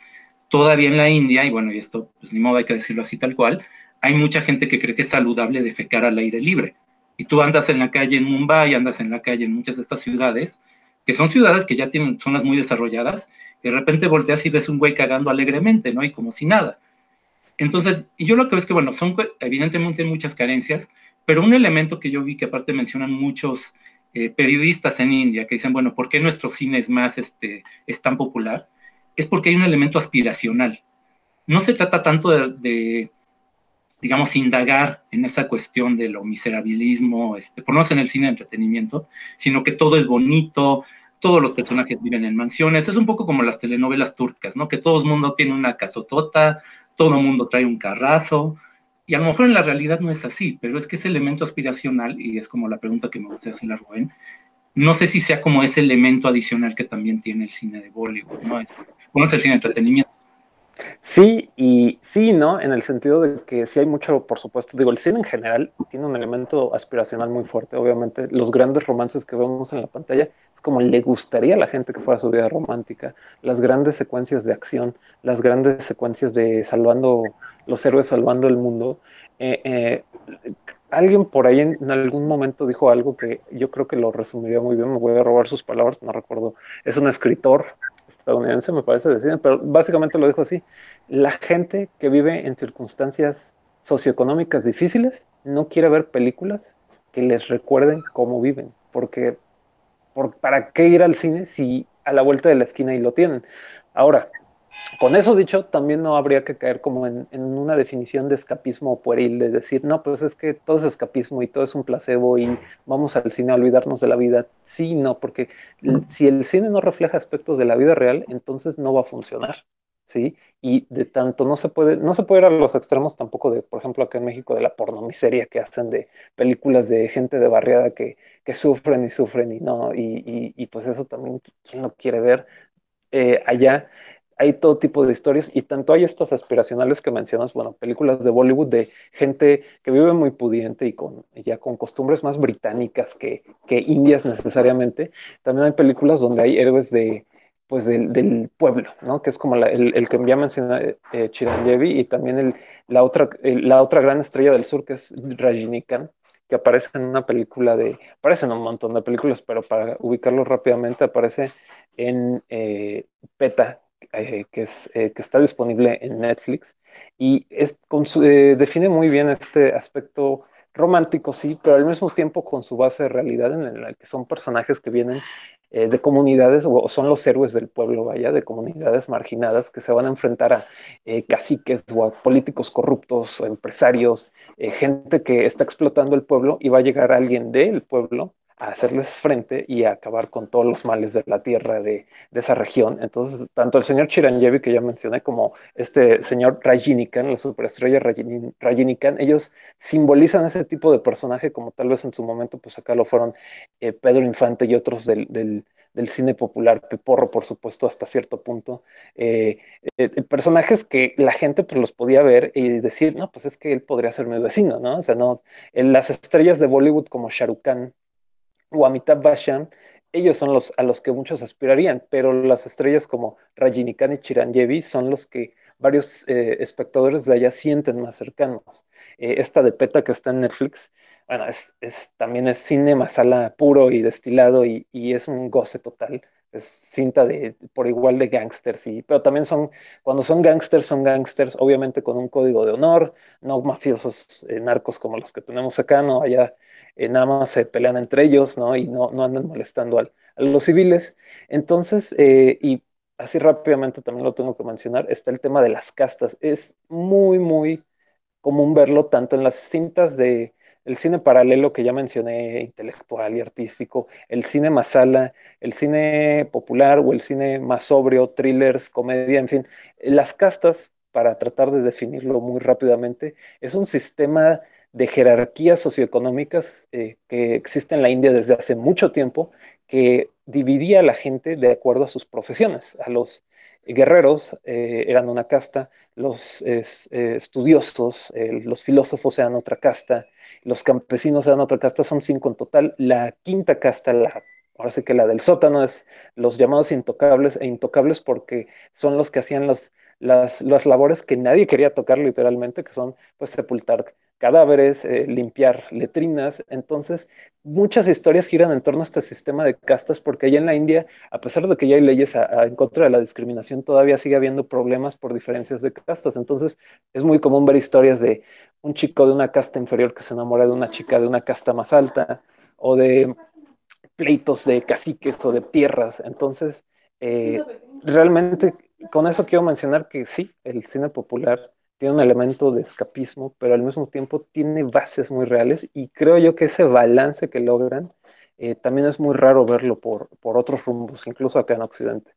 todavía en la India, y bueno, y esto pues ni modo hay que decirlo así tal cual, hay mucha gente que cree que es saludable defecar al aire libre. Y tú andas en la calle en Mumbai, andas en la calle en muchas de estas ciudades, que son ciudades que ya tienen zonas muy desarrolladas, y de repente volteas y ves un güey cagando alegremente, ¿no? Y como si nada. Entonces, y yo lo que veo es que, bueno, son evidentemente muchas carencias, pero un elemento que yo vi que aparte mencionan muchos eh, periodistas en India que dicen, bueno, ¿por qué nuestro cine es más, este, es tan popular? Es porque hay un elemento aspiracional. No se trata tanto de, digamos, indagar en esa cuestión de lo miserabilismo, este, por no en el cine de entretenimiento, sino que todo es bonito, todos los personajes viven en mansiones, es un poco como las telenovelas turcas, ¿no? Que todo el mundo tiene una casotota, todo el mundo trae un carrazo, y a lo mejor en la realidad no es así, pero es que ese elemento aspiracional, y es como la pregunta que me gustaría hacer a Rubén, no sé si sea como ese elemento adicional que también tiene el cine de Bollywood, ¿no? Es, es el cine de entretenimiento. Sí, y sí, ¿no? En el sentido de que sí hay mucho, por supuesto, digo, el cine en general tiene un elemento aspiracional muy fuerte, obviamente, los grandes romances que vemos en la pantalla es como le gustaría a la gente que fuera su vida romántica, las grandes secuencias de acción, las grandes secuencias de salvando, los héroes salvando el mundo. Eh, eh, alguien por ahí en, algún momento dijo algo que yo creo que lo resumiría muy bien, me voy a robar sus palabras, no recuerdo, es un escritor estadounidense, me parece decir, pero básicamente lo dijo así, la gente que vive en circunstancias socioeconómicas difíciles no quiere ver películas que les recuerden cómo viven, porque por, ¿para qué ir al cine si a la vuelta de la esquina y lo tienen? Ahora, con eso dicho, también no habría que caer como en, una definición de escapismo pueril, de decir, no, pues es que todo es escapismo y todo es un placebo y vamos al cine a olvidarnos de la vida. Sí, no, porque si el cine no refleja aspectos de la vida real, entonces no va a funcionar. ¿Sí? Y de tanto no se puede, no se puede ir a los extremos tampoco de, por ejemplo, acá en México, de la pornomiseria que hacen de películas de gente de barriada que, sufren y sufren y no, y, pues eso también, ¿quién lo quiere ver? Eh, allá hay todo tipo de historias y tanto hay estas aspiracionales que mencionas, bueno, películas de Bollywood de gente que vive muy pudiente y con ya con costumbres más británicas que, que indias necesariamente. También hay películas donde hay héroes de pues del, pueblo, ¿no? Que es como el, que ya mencioné eh, Chiranjeevi y también el, la, otra, la otra gran estrella del sur que es Rajinikan, que aparece en una película de, aparecen un montón de películas, pero para ubicarlo rápidamente aparece en eh, PETA, eh, eh, que está disponible en Netflix. Y eh, define muy bien este aspecto romántico, sí, pero al mismo tiempo con su base de realidad en la que son personajes que vienen de comunidades o son los héroes del pueblo, vaya, de comunidades marginadas que se van a enfrentar a caciques o a políticos corruptos o empresarios, gente que está explotando el pueblo y va a llegar alguien del pueblo a hacerles frente y a acabar con todos los males de la tierra de, esa región. Entonces, tanto el señor Chiranjeevi, que ya mencioné, como este señor Rajinikan, la superestrella Rajinikan, ellos simbolizan ese tipo de personaje como tal vez en su momento, pues acá lo fueron eh, Pedro Infante y otros del, del, cine popular, Peporro, por supuesto, hasta cierto punto. Eh, eh, personajes que la gente pues los podía ver y decir, no, pues es que él podría ser mi vecino, ¿no? O sea, no, en las estrellas de Bollywood como Shahrukh o Amitabh Bachchan, ellos son los a los que muchos aspirarían, pero las estrellas como Rajinikan y Chiranjeevi son los que varios eh, espectadores de allá sienten más cercanos. Eh, esta de PETA que está en Netflix, bueno, es, también es cine masala puro y destilado y, es un goce total. Es cinta de por igual de gangsters, y, pero también son, cuando son gangsters, son gangsters obviamente con un código de honor, no mafiosos eh, narcos como los que tenemos acá, no, allá eh, nada más se pelean entre ellos, ¿no? Y no, no andan molestando a los civiles. Entonces, eh, y así rápidamente también lo tengo que mencionar, está el tema de las castas. Es muy, muy común verlo tanto en las cintas de el cine paralelo que ya mencioné, intelectual y artístico, el cine masala, el cine popular o el cine más sobrio, thrillers, comedia, en fin, las castas, para tratar de definirlo muy rápidamente, es un sistema de jerarquías socioeconómicas eh, que existe en la India desde hace mucho tiempo, que dividía a la gente de acuerdo a sus profesiones. A los guerreros eh, eran una casta, los eh, estudiosos, los filósofos eran otra casta, los campesinos eran otra casta, son cinco en total. La quinta casta, la, ahora sí que la del sótano, es los llamados intocables, e intocables porque son los que hacían las, las labores que nadie quería tocar literalmente, que son pues sepultar cadáveres, eh, limpiar letrinas. Entonces, muchas historias giran en torno a este sistema de castas, porque allá en la India, a pesar de que ya hay leyes en contra de la discriminación, todavía sigue habiendo problemas por diferencias de castas. Entonces, es muy común ver historias de un chico de una casta inferior que se enamora de una chica de una casta más alta, o de pleitos de caciques o de tierras. Entonces, eh, realmente con eso quiero mencionar que sí, el cine popular tiene un elemento de escapismo, pero al mismo tiempo tiene bases muy reales y creo yo que ese balance que logran eh, también es muy raro verlo por, por otros rumbos, incluso acá en Occidente.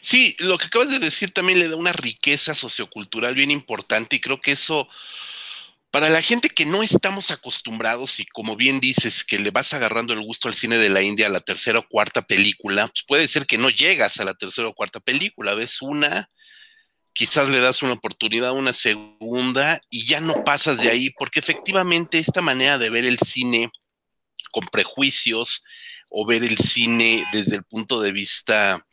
Sí, lo que acabas de decir también le da una riqueza sociocultural bien importante y creo que eso, para la gente que no estamos acostumbrados y como bien dices, que le vas agarrando el gusto al cine de la India a la tercera o cuarta película, pues puede ser que no llegas a la tercera o cuarta película, ves una, quizás le das una oportunidad, una segunda y ya no pasas de ahí, porque efectivamente esta manera de ver el cine con prejuicios o ver el cine desde el punto de vista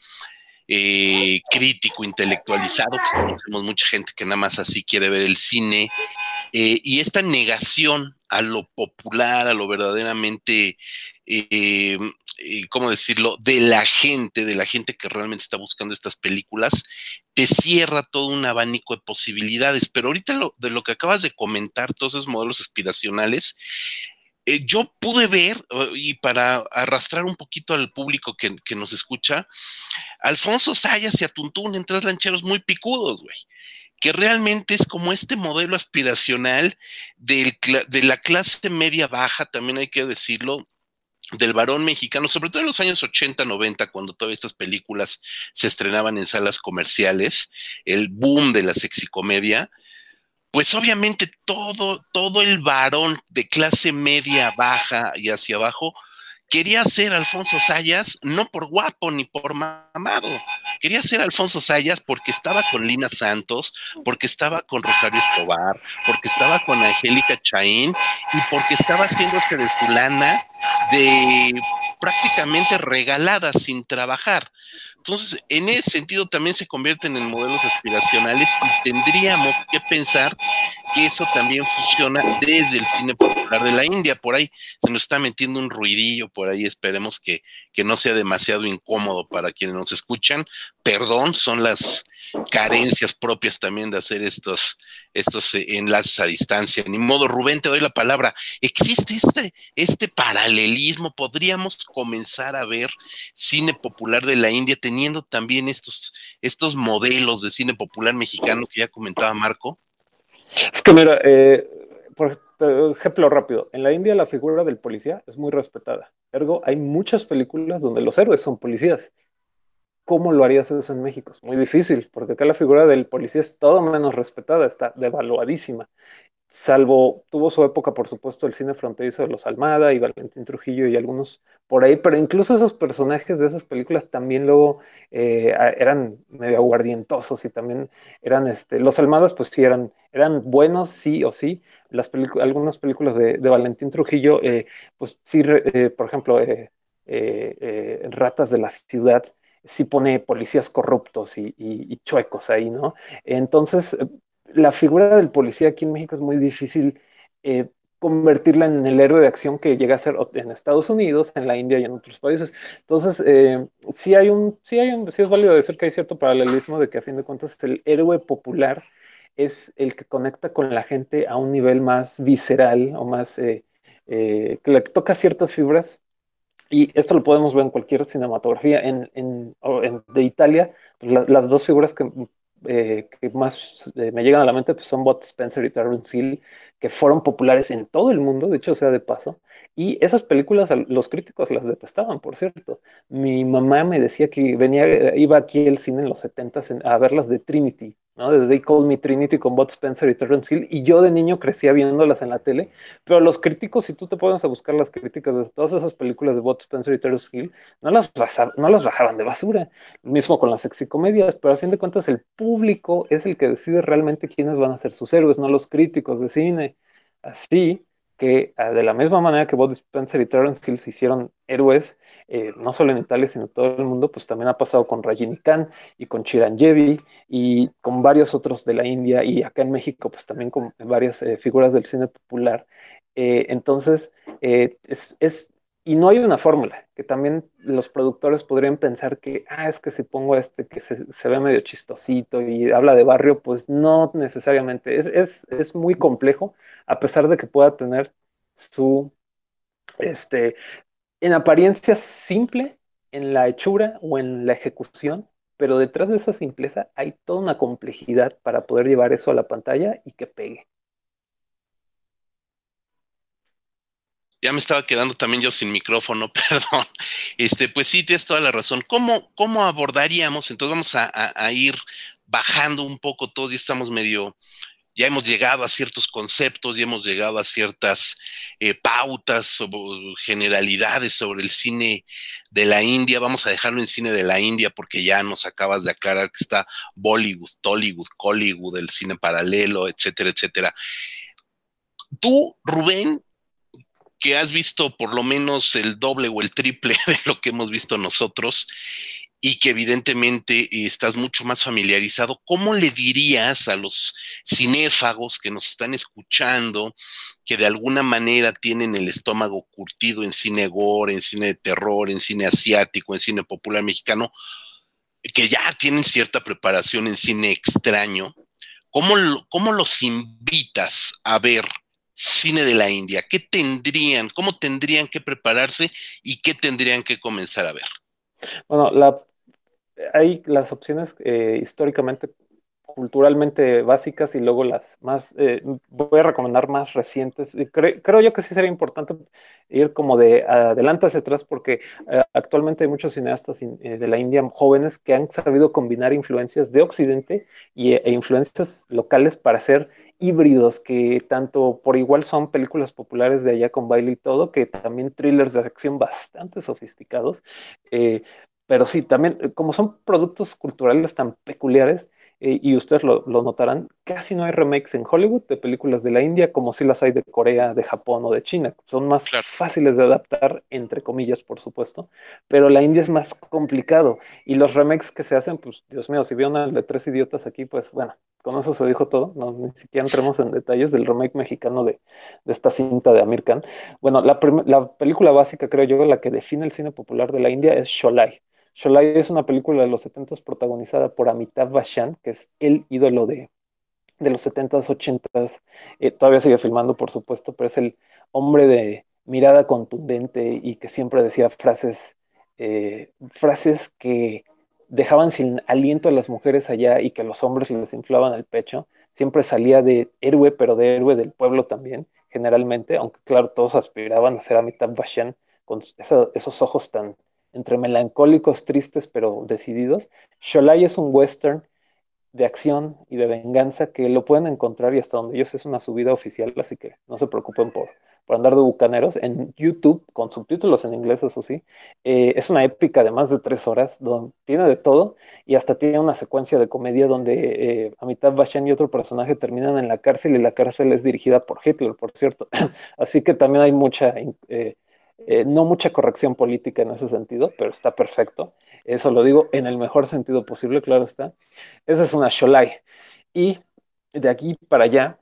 eh, crítico, intelectualizado, que conocemos mucha gente que nada más así quiere ver el cine, eh, y esta negación a lo popular, a lo verdaderamente, eh, ¿cómo decirlo?, de la gente, de la gente que realmente está buscando estas películas, te cierra todo un abanico de posibilidades. Pero ahorita de lo que acabas de comentar, todos esos modelos aspiracionales, eh, yo pude ver, eh, y para arrastrar un poquito al público que, nos escucha, Alfonso Sayas y Atuntún en tres lancheros muy picudos, güey. Que realmente es como este modelo aspiracional de la clase media baja, también hay que decirlo, del varón mexicano, sobre todo en los años 80, 90, cuando todas estas películas se estrenaban en salas comerciales, el boom de la sexicomedia, pues obviamente todo, todo el varón de clase media baja y hacia abajo quería ser Alfonso Sayas no por guapo ni por mamado, quería ser Alfonso Sayas porque estaba con Lina Santos, porque estaba con Rosario Escobar, porque estaba con Angélica Chaín y porque estaba haciéndose de fulana de prácticamente regalada sin trabajar. Entonces, en ese sentido también se convierten en modelos aspiracionales y tendríamos que pensar que eso también funciona desde el cine popular de la India. Por ahí se nos está metiendo un ruidillo, por ahí esperemos que, que no sea demasiado incómodo para quienes nos escuchan. Perdón, son las carencias propias también de hacer estos, estos eh, enlaces a distancia. Ni modo, Rubén, te doy la palabra. ¿Existe este, este paralelismo? ¿Podríamos comenzar a ver cine popular de la India teniendo también estos, estos modelos de cine popular mexicano que ya comentaba Marco? Es que mira, eh, por ejemplo rápido, en la India la figura del policía es muy respetada. Ergo, hay muchas películas donde los héroes son policías. ¿Cómo lo harías eso en México? Es muy difícil, porque acá la figura del policía es todo menos respetada, está devaluadísima. Salvo, tuvo su época, por supuesto, el cine fronterizo de los Almada y Valentín Trujillo y algunos por ahí, pero incluso esos personajes de esas películas también luego eh, eran medio aguardientosos y también eran, este, los Almadas pues sí eran, eran buenos, sí o sí. Las algunas películas de, Valentín Trujillo, eh, pues sí, eh, por ejemplo, Ratas de la Ciudad, sí pone policías corruptos y, chuecos ahí, ¿no? Entonces, la figura del policía aquí en México es muy difícil eh, convertirla en el héroe de acción que llega a ser en Estados Unidos, en la India y en otros países. Entonces, eh, sí hay un, sí hay un, sí es válido decir que hay cierto paralelismo de que a fin de cuentas el héroe popular es el que conecta con la gente a un nivel más visceral o más eh, eh, que le toca ciertas fibras. Y esto lo podemos ver en cualquier cinematografía. En, en, de Italia, pues las dos figuras que, eh, más me llegan a la mente pues son Bot Spencer y Terrence Hill, que fueron populares en todo el mundo, de hecho, sea de paso. Y esas películas los críticos las detestaban, por cierto. Mi mamá me decía que venía, iba aquí al cine en los 70 a verlas de Trinity, ¿no? They Call Me Trinity con Bot Spencer y Terrence Hill, y yo de niño crecía viéndolas en la tele, pero los críticos, si tú te pones a buscar las críticas de todas esas películas de Bot Spencer y Terrence Hill, no las, no las bajaban de basura, mismo con las sexicomedias, pero a fin de cuentas el público es el que decide realmente quiénes van a ser sus héroes, no los críticos de cine. Así que ah, de la misma manera que Bob Spencer y Terence Hill se hicieron héroes, eh, no solo en Italia, sino en todo el mundo, pues también ha pasado con Rajini Khan y con Chiranjeevi y con varios otros de la India y acá en México, pues también con varias eh, figuras del cine popular. Eh, entonces, es, es, y no hay una fórmula, que también los productores podrían pensar que, ah, es que si pongo este que se, se ve medio chistosito y habla de barrio, pues no necesariamente, es, es, es muy complejo a pesar de que pueda tener su, este, en apariencia simple, en la hechura o en la ejecución, pero detrás de esa simpleza hay toda una complejidad para poder llevar eso a la pantalla y que pegue. Ya me estaba quedando también yo sin micrófono, perdón. Este, pues sí, tienes toda la razón. ¿Cómo, cómo abordaríamos? Entonces vamos a, ir bajando un poco todo y estamos medio ya hemos llegado a ciertos conceptos, ya hemos llegado a ciertas eh, pautas o generalidades sobre el cine de la India. Vamos a dejarlo en cine de la India porque ya nos acabas de aclarar que está Bollywood, Tollywood, Collywood, el cine paralelo, etcétera, etcétera. Tú, Rubén, que has visto por lo menos el doble o el triple de lo que hemos visto nosotros, y que evidentemente estás mucho más familiarizado, ¿cómo le dirías a los cinéfagos que nos están escuchando, que de alguna manera tienen el estómago curtido en cine gore, en cine de terror, en cine asiático, en cine popular mexicano, que ya tienen cierta preparación en cine extraño? ¿Cómo, cómo los invitas a ver cine de la India? ¿Qué tendrían, cómo tendrían que prepararse y qué tendrían que comenzar a ver? Bueno, hay las opciones eh, históricamente, culturalmente básicas y luego las más, eh, voy a recomendar más recientes. creo yo que sí sería importante ir como de adelante hacia atrás porque eh, actualmente hay muchos cineastas de la India jóvenes que han sabido combinar influencias de Occidente y, e influencias locales para hacer híbridos que tanto por igual son películas populares de allá con baile y todo, que también thrillers de acción bastante sofisticados, pero sí, también, eh, como son productos culturales tan peculiares, eh, y ustedes lo, notarán, casi no hay remakes en Hollywood de películas de la India como si las hay de Corea, de Japón o de China. Son más fáciles de adaptar, entre comillas, por supuesto, pero la India es más complicado. Y los remakes que se hacen, pues, Dios mío, si vieron al de Tres Idiotas aquí, pues bueno, con eso se dijo todo. No, ni siquiera entremos en detalles del remake mexicano de, esta cinta de Amir Khan. Bueno, la, la película básica, creo yo, la que define el cine popular de la India es Sholai Sholay es una película de los 70 protagonizada por Amitabh Bachchan, que es el ídolo de, de los 70s, 80s. Eh, todavía sigue filmando, por supuesto, pero es el hombre de mirada contundente y que siempre decía frases, eh, frases que dejaban sin aliento a las mujeres allá y que los hombres les inflaban el pecho. Siempre salía de héroe, pero de héroe del pueblo también, generalmente, aunque claro, todos aspiraban a ser Amitabh Bachchan con esos ojos tan entre melancólicos, tristes, pero decididos. Sholay es un western de acción y de venganza que lo pueden encontrar y hasta donde ellos es una subida oficial, así que no se preocupen por, por andar de bucaneros. En YouTube, con subtítulos en inglés, eso sí, eh, es una épica de más de tres horas, donde tiene de todo y hasta tiene una secuencia de comedia donde eh, Amitabh Bachchan y otro personaje terminan en la cárcel y la cárcel es dirigida por Hitler, por cierto. así que también hay mucha... Eh, eh, no mucha corrección política en ese sentido, pero está perfecto. Eso lo digo en el mejor sentido posible, claro está. Esa es una Sholai. Y de aquí para allá,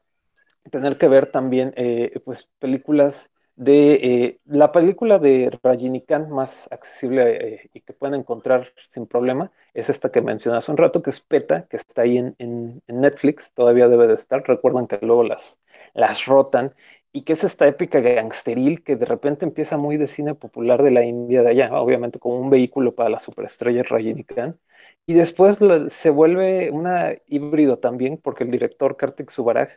tener que ver también eh, pues películas de eh, la película de Rajinikan más accesible y que pueden encontrar sin problema es esta que mencioné hace un rato, que es PETA, que está ahí en, Netflix, todavía debe de estar, recuerden que luego las, las rotan, y que es esta épica gangsteril que de repente empieza muy de cine popular de la India de allá, obviamente como un vehículo para la superestrella Rajinikan, y después se vuelve una híbrido también, porque el director Kartik Subaraj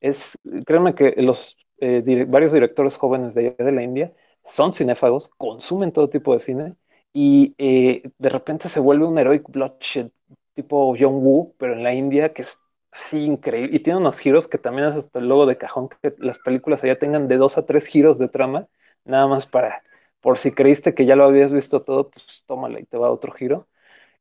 es, créanme que los eh, varios directores jóvenes de, de la India son cinéfagos, consumen todo tipo de cine y eh, de repente se vuelve un heroic bloodshed tipo John Woo, pero en la India que es así increíble y tiene unos giros que también es hasta el logo de cajón que las películas allá tengan de dos a tres giros de trama, nada más para, por si creíste que ya lo habías visto todo, pues tómala y te va otro giro.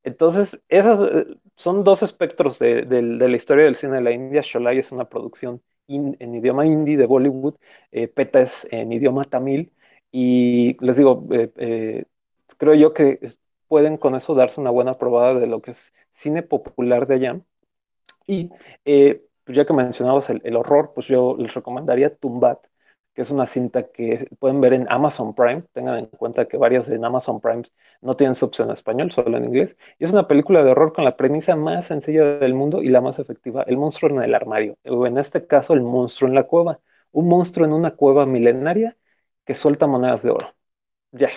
Entonces, esas eh, son dos espectros de, de, la historia del cine de la India. Sholay es una producción en idioma hindi de Bollywood, eh, PETA es en idioma tamil, y les digo, eh, eh, creo yo que pueden con eso darse una buena probada de lo que es cine popular de allá. Y pues ya que mencionabas el, horror, pues yo les recomendaría Tumbat, que es una cinta que pueden ver en Amazon Prime. Tengan en cuenta que varias en Amazon Prime no tienen su opción en español, solo en inglés. Y es una película de horror con la premisa más sencilla del mundo y la más efectiva, el monstruo en el armario, o en este caso el monstruo en la cueva. Un monstruo en una cueva milenaria que suelta monedas de oro. Ya,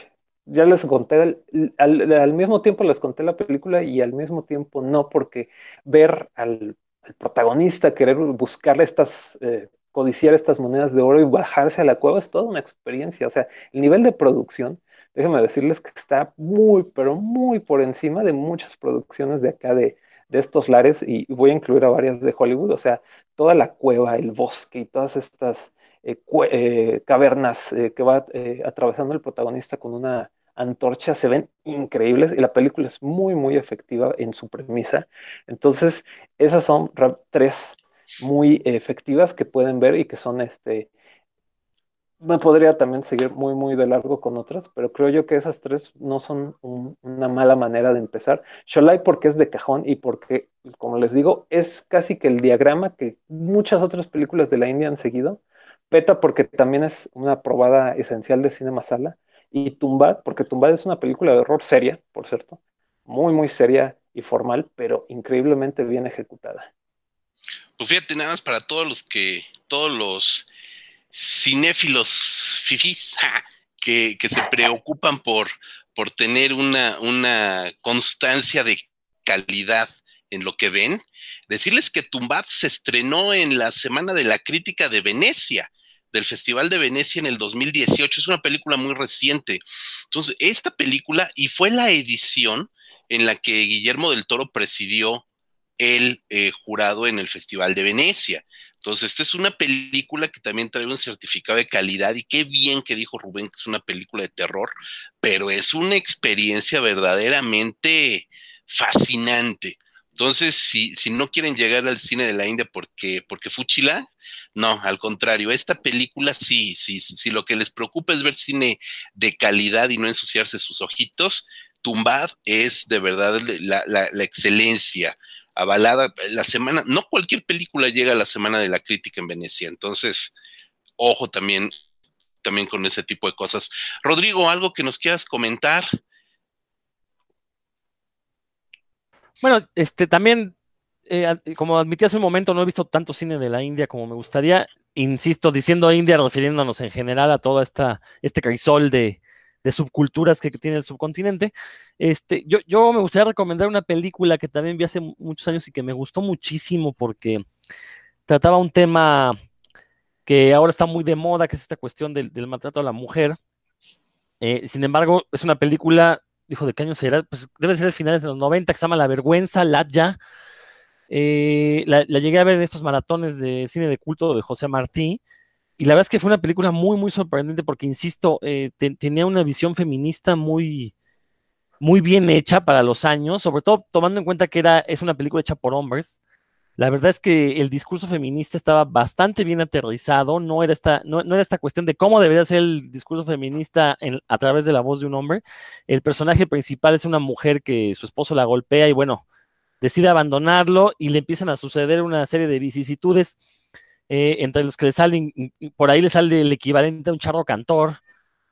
ya les conté, al, mismo tiempo les conté la película y al mismo tiempo no, porque ver al, protagonista querer buscar estas eh, codiciar estas monedas de oro y bajarse a la cueva es toda una experiencia. O sea, el nivel de producción, déjenme decirles que está muy, pero muy por encima de muchas producciones de acá de, estos lares y voy a incluir a varias de Hollywood. O sea, toda la cueva, el bosque y todas estas eh, eh, cavernas eh, que va atravesando el protagonista con una antorcha se ven increíbles y la película es muy, muy efectiva en su premisa. Entonces, esas son tres muy efectivas que pueden ver y que son este me podría también seguir muy muy de largo con otras, pero creo yo que esas tres no son una mala manera de empezar. Sholai porque es de cajón y porque, como les digo, es casi que el diagrama que muchas otras películas de la India han seguido. Peta porque también es una probada esencial de cine masala. Y Tumbad porque Tumbad es una película de horror seria, por cierto, muy muy seria y formal, pero increíblemente bien ejecutada. Pues fíjate, nada más para todos los que, todos los cinéfilos fifís que, que se preocupan por, por tener una, una constancia de calidad en lo que ven, decirles que Tumbad se estrenó en la Semana de la Crítica de Venecia, del Festival de Venecia en el 2018. Es una película muy reciente. Entonces, esta película, y fue la edición en la que Guillermo del Toro presidió el eh, jurado en el Festival de Venecia. Entonces, esta es una película que también trae un certificado de calidad y qué bien que dijo Rubén que es una película de terror, pero es una experiencia verdaderamente fascinante. Entonces, si, si no quieren llegar al cine de la India porque, porque fuchila, no, al contrario, esta película sí, sí, sí, lo que les preocupa es ver cine de calidad y no ensuciarse sus ojitos, Tumbad es de verdad la, la excelencia avalada la semana, no cualquier película llega a la semana de la crítica en Venecia, entonces, ojo también, también con ese tipo de cosas. Rodrigo, algo que nos quieras comentar. Bueno, este también, eh, como admití hace un momento, no he visto tanto cine de la India como me gustaría. Insisto, diciendo India, refiriéndonos en general a toda esta, este crisol de, subculturas que, tiene el subcontinente. Este, yo, me gustaría recomendar una película que también vi hace muchos años y que me gustó muchísimo porque trataba un tema que ahora está muy de moda, que es esta cuestión del, maltrato a la mujer. Eh, sin embargo, es una película, dijo, ¿de qué año será? Pues debe ser finales de los 90, que se llama La Vergüenza, Latya. Eh, la, llegué a ver en estos maratones de cine de culto de José Martí y la verdad es que fue una película muy, muy sorprendente porque, insisto, eh, tenía una visión feminista muy, muy bien hecha para los años, sobre todo tomando en cuenta que era, es una película hecha por hombres. La verdad es que el discurso feminista estaba bastante bien aterrizado, no era esta, no, era esta cuestión de cómo debería ser el discurso feminista a través de la voz de un hombre. El personaje principal es una mujer que su esposo la golpea y bueno, decide abandonarlo y le empiezan a suceder una serie de vicisitudes eh, entre los que le salen, por ahí le sale el equivalente a un charro cantor,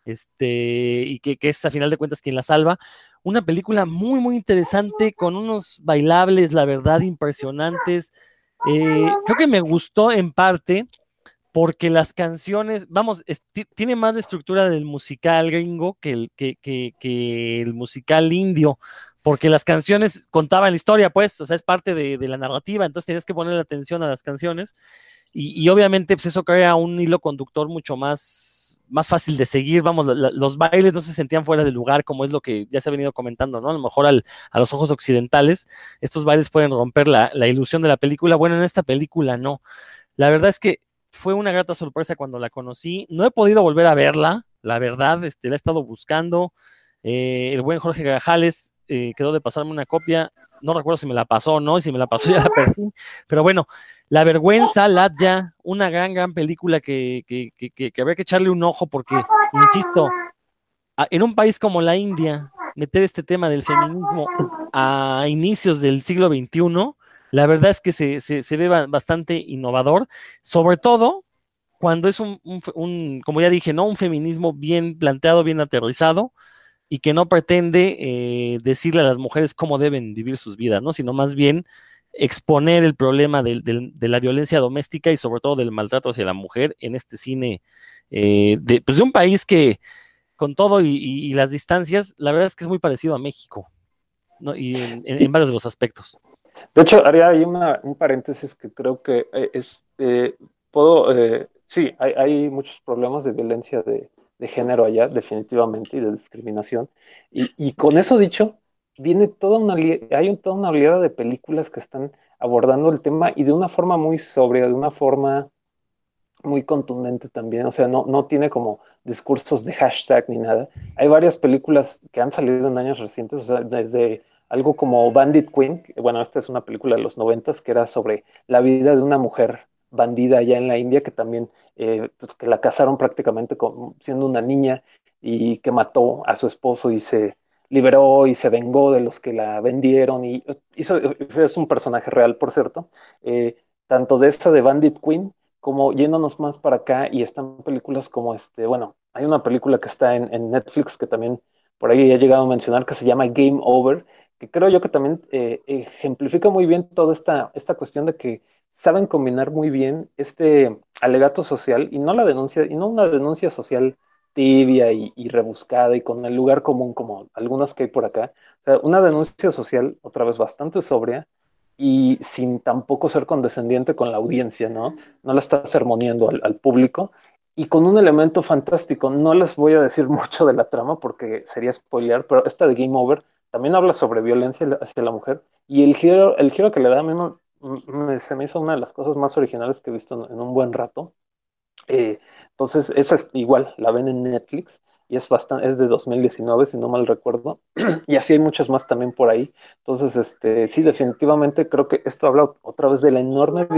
este, y que, es a final de cuentas quien la salva. Una película muy, muy interesante, con unos bailables, la verdad, impresionantes. Eh, creo que me gustó en parte porque las canciones, vamos, tiene más de estructura del musical gringo que el, que, que, el musical indio, porque las canciones contaban la historia, pues, o sea, es parte de, la narrativa, entonces tienes que ponerle atención a las canciones. Y, obviamente pues eso crea un hilo conductor mucho más, más fácil de seguir. Vamos, los bailes no se sentían fuera de lugar, como es lo que ya se ha venido comentando, ¿no? A lo mejor a los ojos occidentales, estos bailes pueden romper la, la ilusión de la película. Bueno, en esta película no. La verdad es que fue una grata sorpresa cuando la conocí. No he podido volver a verla, la verdad, este, la he estado buscando. Eh, el buen Jorge Gajales eh, quedó de pasarme una copia. No recuerdo si me la pasó o no, y si me la pasó ya la perdí. Pero bueno, La Vergüenza, Latja, una gran, gran película que, que, que, habría que echarle un ojo porque, insisto, en un país como la India, meter este tema del feminismo a inicios del siglo XXI, la verdad es que se, se, ve bastante innovador, sobre todo cuando es un, un, como ya dije, ¿no? Un feminismo bien planteado, bien aterrizado, y que no pretende eh, decirle a las mujeres cómo deben vivir sus vidas, ¿no? Sino más bien exponer el problema de, la violencia doméstica y sobre todo del maltrato hacia la mujer en este cine eh, de, pues de un país que con todo y, las distancias, la verdad es que es muy parecido a México, ¿no? Y en, varios de los aspectos. De hecho, haría ahí un paréntesis que creo que eh, es, puedo, sí, hay, hay, muchos problemas de violencia de, de género allá, definitivamente, y de discriminación. Y, con eso dicho, viene toda una, hay toda una oleada de películas que están abordando el tema y de una forma muy sobria, de una forma muy contundente también, o sea, no, no tiene como discursos de hashtag ni nada. Hay varias películas que han salido en años recientes, desde algo como Bandit Queen, bueno, esta es una película de los noventas que era sobre la vida de una mujer bandida allá en la India que también eh, pues, que la casaron prácticamente siendo una niña y que mató a su esposo y se liberó y se vengó de los que la vendieron. Y hizo, es un personaje real, por cierto, eh, tanto de esta de Bandit Queen como yéndonos más para acá y están películas como este, bueno, hay una película que está en, Netflix que también por ahí he llegado a mencionar que se llama Game Over, que creo yo que también eh, ejemplifica muy bien toda esta, esta cuestión de que saben combinar muy bien este alegato social y no la denuncia, y no una denuncia social tibia y, rebuscada y con el lugar común como algunas que hay por acá. Una denuncia social, otra vez bastante sobria y sin tampoco ser condescendiente con la audiencia, ¿no? No la está sermoneando al, público y con un elemento fantástico. No les voy a decir mucho de la trama porque sería spoilear, pero esta de Game Over también habla sobre violencia hacia la mujer y el giro, el giro que le da a mí se me hizo una de las cosas más originales que he visto en, un buen rato. Eh, entonces, esa es igual, la ven en Netflix y es bastante, es de 2019, si no mal recuerdo, y así hay muchas más también por ahí. Entonces, este, sí, definitivamente creo que esto habla otra vez de la enorme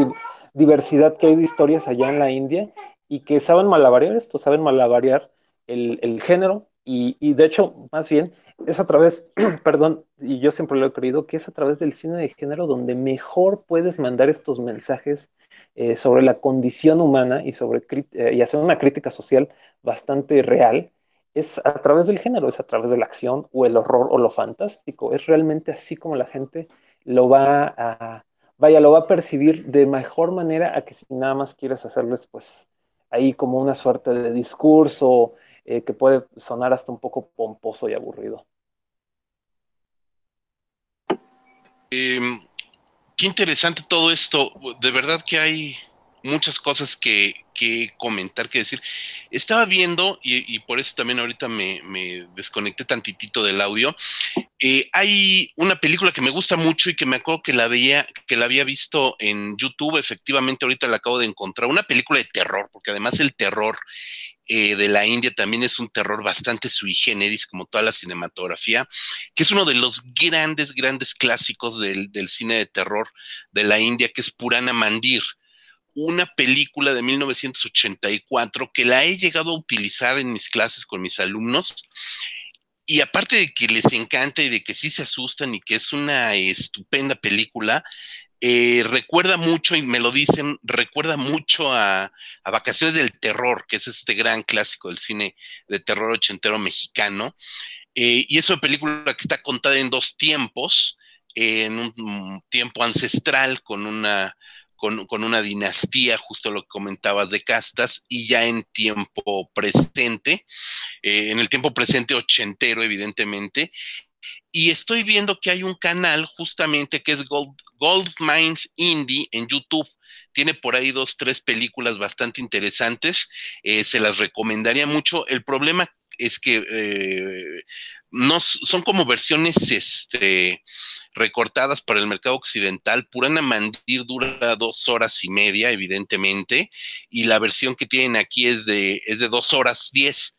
diversidad que hay de historias allá en la India y que saben malabarear esto, saben malabarear el, el género y, y, de hecho, más bien, es a través, perdón, y yo siempre lo he creído, que es a través del cine de género donde mejor puedes mandar estos mensajes eh, sobre la condición humana y, sobre, eh, y hacer una crítica social bastante real, es a través del género, es a través de la acción o el horror o lo fantástico. Es realmente así como la gente lo va a, vaya, lo va a percibir de mejor manera a que si nada más quieres hacerles, pues, ahí como una suerte de discurso eh, que puede sonar hasta un poco pomposo y aburrido. Em, qué interesante todo esto. De verdad que hay muchas cosas que, comentar, que decir. Estaba viendo, y, por eso también ahorita me, desconecté tantitito del audio. Eh, hay una película que me gusta mucho y que me acuerdo que la veía, que la había visto en YouTube. Efectivamente, ahorita la acabo de encontrar. Una película de terror, porque además el terror eh, de la India también es un terror bastante sui generis, como toda la cinematografía, que es uno de los grandes, grandes clásicos del, cine de terror de la India, que es Purana Mandir, una película de 1984 que la he llegado a utilizar en mis clases con mis alumnos. Y aparte de que les encanta y de que sí se asustan y que es una estupenda película, eh, recuerda mucho, y me lo dicen, recuerda mucho a, Vacaciones del Terror, que es este gran clásico del cine de terror ochentero mexicano. Eh, y es una película que está contada en dos tiempos, en un tiempo ancestral con una, con, una dinastía, justo lo que comentabas de castas, y ya en tiempo presente, eh, en el tiempo presente ochentero, evidentemente, y estoy viendo que hay un canal justamente que es Gold, Mines Indie en YouTube. Tiene por ahí dos, tres películas bastante interesantes. Eh, se las recomendaría mucho. El problema es que eh, no son como versiones este, recortadas para el mercado occidental. Purana Mandir dura dos horas y media, evidentemente, y la versión que tienen aquí es de, es de dos horas diez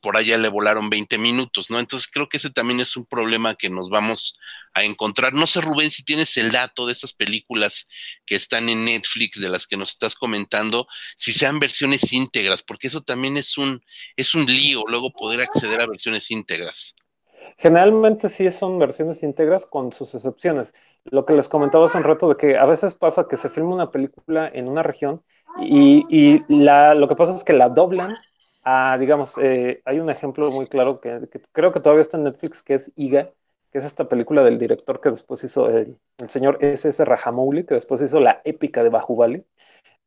por allá le volaron 20 minutos, ¿no? Entonces creo que ese también es un problema que nos vamos a encontrar. No sé, Rubén, si tienes el dato de estas películas que están en Netflix, de las que nos estás comentando, si sean versiones íntegras, porque eso también es un, es un lío, luego poder acceder a versiones íntegras. Generalmente sí son versiones íntegras con sus excepciones. Lo que les comentaba hace un rato de que a veces pasa que se filma una película en una región y, y la, lo que pasa es que la doblan Ah, digamos, eh, hay un ejemplo muy claro que, creo que todavía está en Netflix, que es Iga, que es esta película del director que después hizo el, señor S.S. Rajamouli, que después hizo la épica de Bahubali.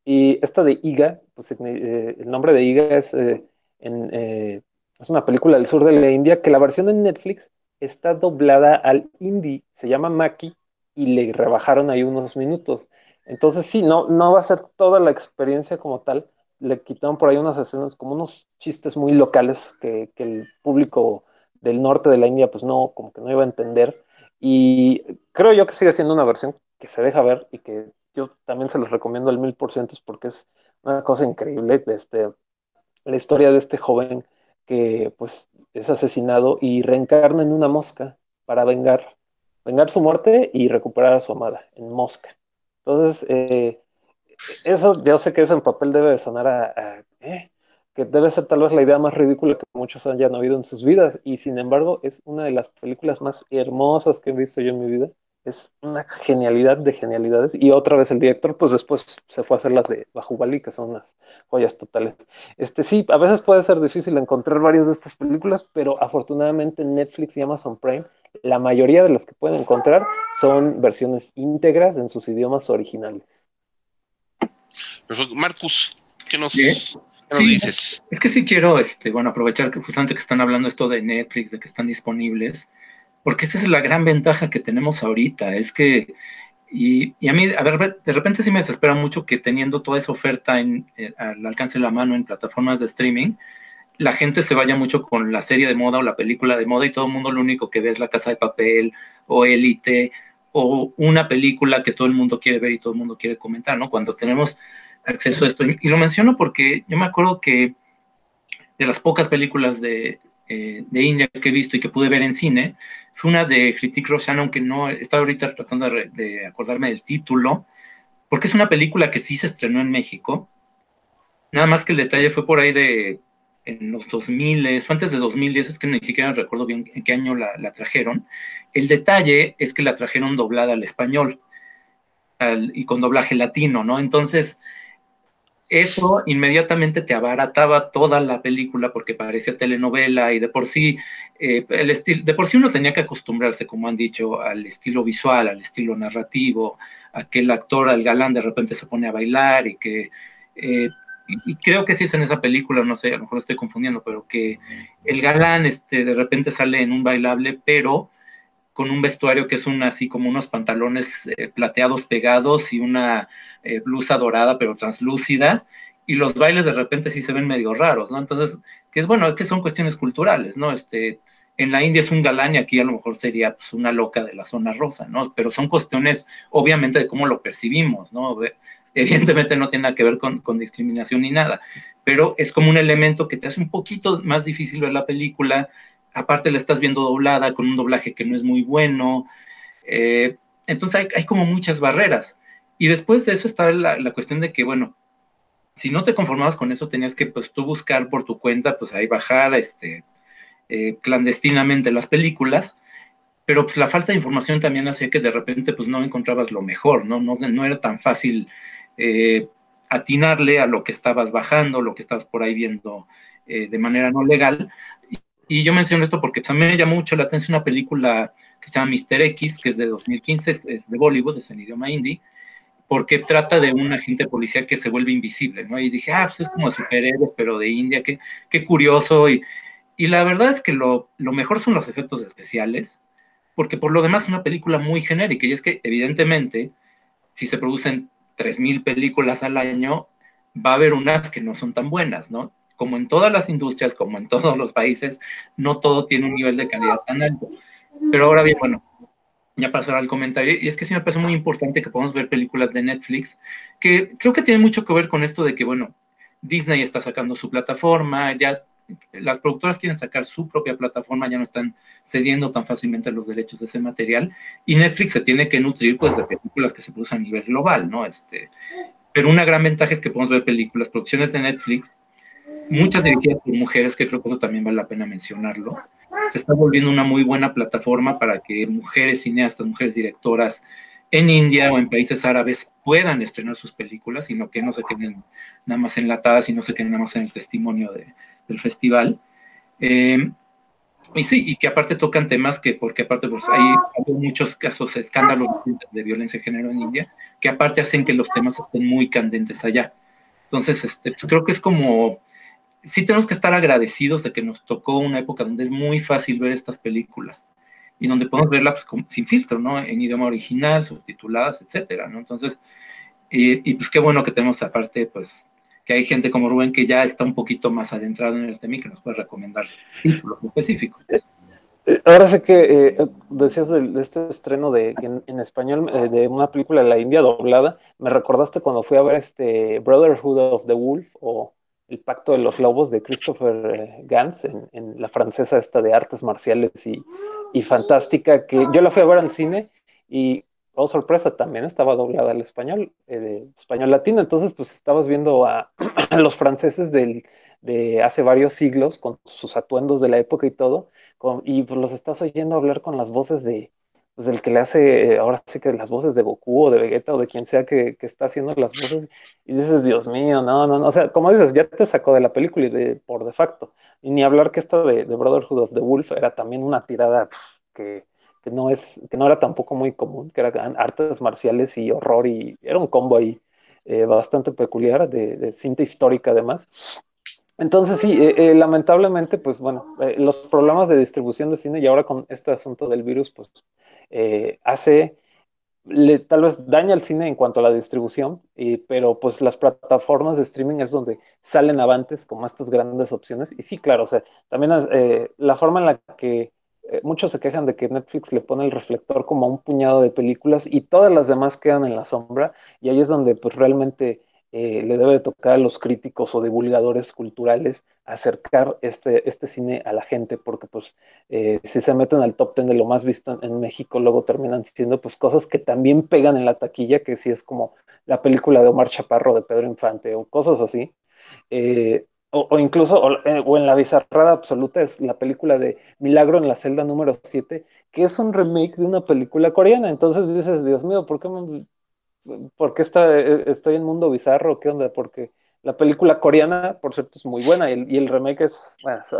Y esta de Iga, pues eh, el nombre de Iga es, eh, es una película del sur de la India, que la versión en Netflix está doblada al hindi, se llama Maki, y le rebajaron ahí unos minutos. Entonces sí, no, no va a ser toda la experiencia como tal, le quitaron por ahí unas escenas, como unos chistes muy locales que, el público del norte de la India pues no, como que no iba a entender. Y creo yo que sigue siendo una versión que se deja ver y que yo también se los recomiendo al mil por ciento porque es una cosa increíble. Este, la historia de este joven que pues es asesinado y reencarna en una mosca para vengar, vengar su muerte y recuperar a su amada en mosca. Entonces, eh, eso yo sé que eso en papel debe de sonar a, ¿eh? que debe ser tal vez la idea más ridícula que muchos hayan oído en sus vidas y sin embargo es una de las películas más hermosas que he visto yo en mi vida. Es una genialidad de genialidades y otra vez el director pues después se fue a hacer las de Bajubali que son unas joyas totales. Este sí, a veces puede ser difícil encontrar varias de estas películas, pero afortunadamente Netflix y Amazon Prime la mayoría de las que pueden encontrar son versiones íntegras en sus idiomas originales. Marcus, ¿qué nos, dices? Es que sí quiero, este, bueno, aprovechar que justamente que están hablando esto de Netflix, de que están disponibles, porque esa es la gran ventaja que tenemos ahorita, es que, y, a mí, a ver, de repente sí me desespera mucho que teniendo toda esa oferta en, eh, al alcance de la mano en plataformas de streaming, la gente se vaya mucho con la serie de moda o la película de moda y todo el mundo lo único que ve es la casa de papel o élite o una película que todo el mundo quiere ver y todo el mundo quiere comentar, ¿no? Cuando tenemos acceso a esto. Y lo menciono porque yo me acuerdo que de las pocas películas de, eh, de India que he visto y que pude ver en cine, fue una de Hrithik Roshan, aunque no estaba ahorita tratando de, acordarme del título, porque es una película que sí se estrenó en México. Nada más que el detalle fue por ahí de en los 2000, fue antes de 2010, es que ni siquiera recuerdo bien en qué año la, la trajeron. El detalle es que la trajeron doblada al español y con doblaje latino, ¿no? Entonces, eso inmediatamente te abarataba toda la película porque parecía telenovela y de por sí eh, el estilo de por sí uno tenía que acostumbrarse como han dicho al estilo visual al estilo narrativo a que el actor al galán de repente se pone a bailar y que eh, y, creo que sí es en esa película no sé a lo mejor estoy confundiendo pero que el galán este de repente sale en un bailable pero con un vestuario que es un así como unos pantalones eh, plateados pegados y una eh, blusa dorada pero translúcida, y los bailes de repente sí se ven medio raros, ¿no? Entonces, que es bueno, es que son cuestiones culturales, ¿no? Este, en la India es un galán y aquí a lo mejor sería pues, una loca de la zona rosa, ¿no? Pero son cuestiones, obviamente, de cómo lo percibimos, ¿no? Evidentemente no tiene nada que ver con, con, discriminación ni nada, pero es como un elemento que te hace un poquito más difícil ver la película, aparte la estás viendo doblada con un doblaje que no es muy bueno, eh, entonces hay, como muchas barreras. Y después de eso estaba la, cuestión de que, bueno, si no te conformabas con eso, tenías que, pues, tú buscar por tu cuenta, pues, ahí bajar, este, eh, clandestinamente las películas. pero pues la falta de información también hacía que de repente pues no encontrabas lo mejor, ¿no? No, no era tan fácil eh, atinarle a lo que estabas bajando, lo que estabas por ahí viendo de manera no legal. Y, yo menciono esto porque también me llamó mucho la atención una película que se llama Mr. X, que es de 2015, es, de Bollywood, es en idioma hindi, porque trata de un agente policial que se vuelve invisible, ¿no? Y dije, ah, pues es como superhéroe, pero de India, qué, qué curioso. Y, y la verdad es que lo, lo, mejor son los efectos especiales, porque por lo demás es una película muy genérica, y es que evidentemente, si se producen 3.000 películas al año, va a haber unas que no son tan buenas, ¿no? Como en todas las industrias, como en todos los países, no todo tiene un nivel de calidad tan alto. Pero ahora bien, bueno, ya pasará al comentario, y es que sí me parece muy importante que podamos ver películas de Netflix, que creo que tiene mucho que ver con esto de que, bueno, Disney está sacando su plataforma, ya las productoras quieren sacar su propia plataforma, ya no están cediendo tan fácilmente los derechos de ese material, y Netflix se tiene que nutrir pues de películas que se producen a nivel global, ¿no? Este, pero una gran ventaja es que podemos ver películas, producciones de Netflix, muchas dirigidas por mujeres, que creo que eso también vale la pena mencionarlo. Se está volviendo una muy buena plataforma para que mujeres cineastas, mujeres directoras en India o en países árabes puedan estrenar sus películas, sino que no se queden nada más enlatadas y no se queden nada más en el testimonio de, del festival. Eh, y sí, y que aparte tocan temas que, porque aparte pues, hay, muchos casos, escándalos de violencia de género en India, que aparte hacen que los temas estén muy candentes allá. Entonces, este, pues, creo que es como, sí tenemos que estar agradecidos de que nos tocó una época donde es muy fácil ver estas películas y donde podemos verlas pues, sin filtro, ¿no? En idioma original, subtituladas, etcétera, ¿no? Entonces, y pues qué bueno que tenemos aparte, pues, que hay gente como Rubén que ya está un poquito más adentrado en el tema y que nos puede recomendar títulos específicos. Eh, ahora sé que eh, decías de, este estreno de en, español eh, de una película de la India doblada. Me recordaste cuando fui a ver este Brotherhood of the Wolf o El Pacto de los Lobos de Christopher Gans en, en, la francesa esta de artes marciales y, y, fantástica que yo la fui a ver al cine y oh sorpresa, también estaba doblada al español, eh, español latino. Entonces, pues estabas viendo a, los franceses del, de hace varios siglos con sus atuendos de la época y todo, y pues los estás oyendo hablar con las voces de, pues del que le hace, eh, ahora sí que las voces de Goku o de Vegeta o de quien sea que, está haciendo las voces, y dices, Dios mío, no, no, no, o sea, como dices, ya te sacó de la película y de, por de facto. Y ni hablar que esto de, Brotherhood of the Wolf era también una tirada que que no, es, que no era tampoco muy común, que eran artes marciales y horror, y era un combo ahí eh, bastante peculiar, de, cinta histórica además. Entonces sí, eh, eh, lamentablemente, pues bueno, los problemas de distribución de cine y ahora con este asunto del virus, pues hace, le, tal vez daña al cine en cuanto a la distribución, pero pues las plataformas de streaming es donde salen avantes como estas grandes opciones. Y sí, claro, o sea, también la forma en la que eh, muchos se quejan de que Netflix le pone el reflector como a un puñado de películas y todas las demás quedan en la sombra y ahí es donde pues realmente eh, le debe tocar a los críticos o divulgadores culturales acercar este, este cine a la gente, porque pues eh, si se meten al top ten de lo más visto en, México, luego terminan siendo pues cosas que también pegan en la taquilla, que si es como la película de Omar Chaparro de Pedro Infante o cosas así. O, incluso, eh, o, en la bizarrada absoluta, es la película de Milagro en la celda número 7, que es un remake de una película coreana. Entonces dices, Dios mío, ¿por qué, por qué está, eh, estoy en mundo bizarro? ¿Qué onda? Porque la película coreana, por cierto, es muy buena y el, remake es,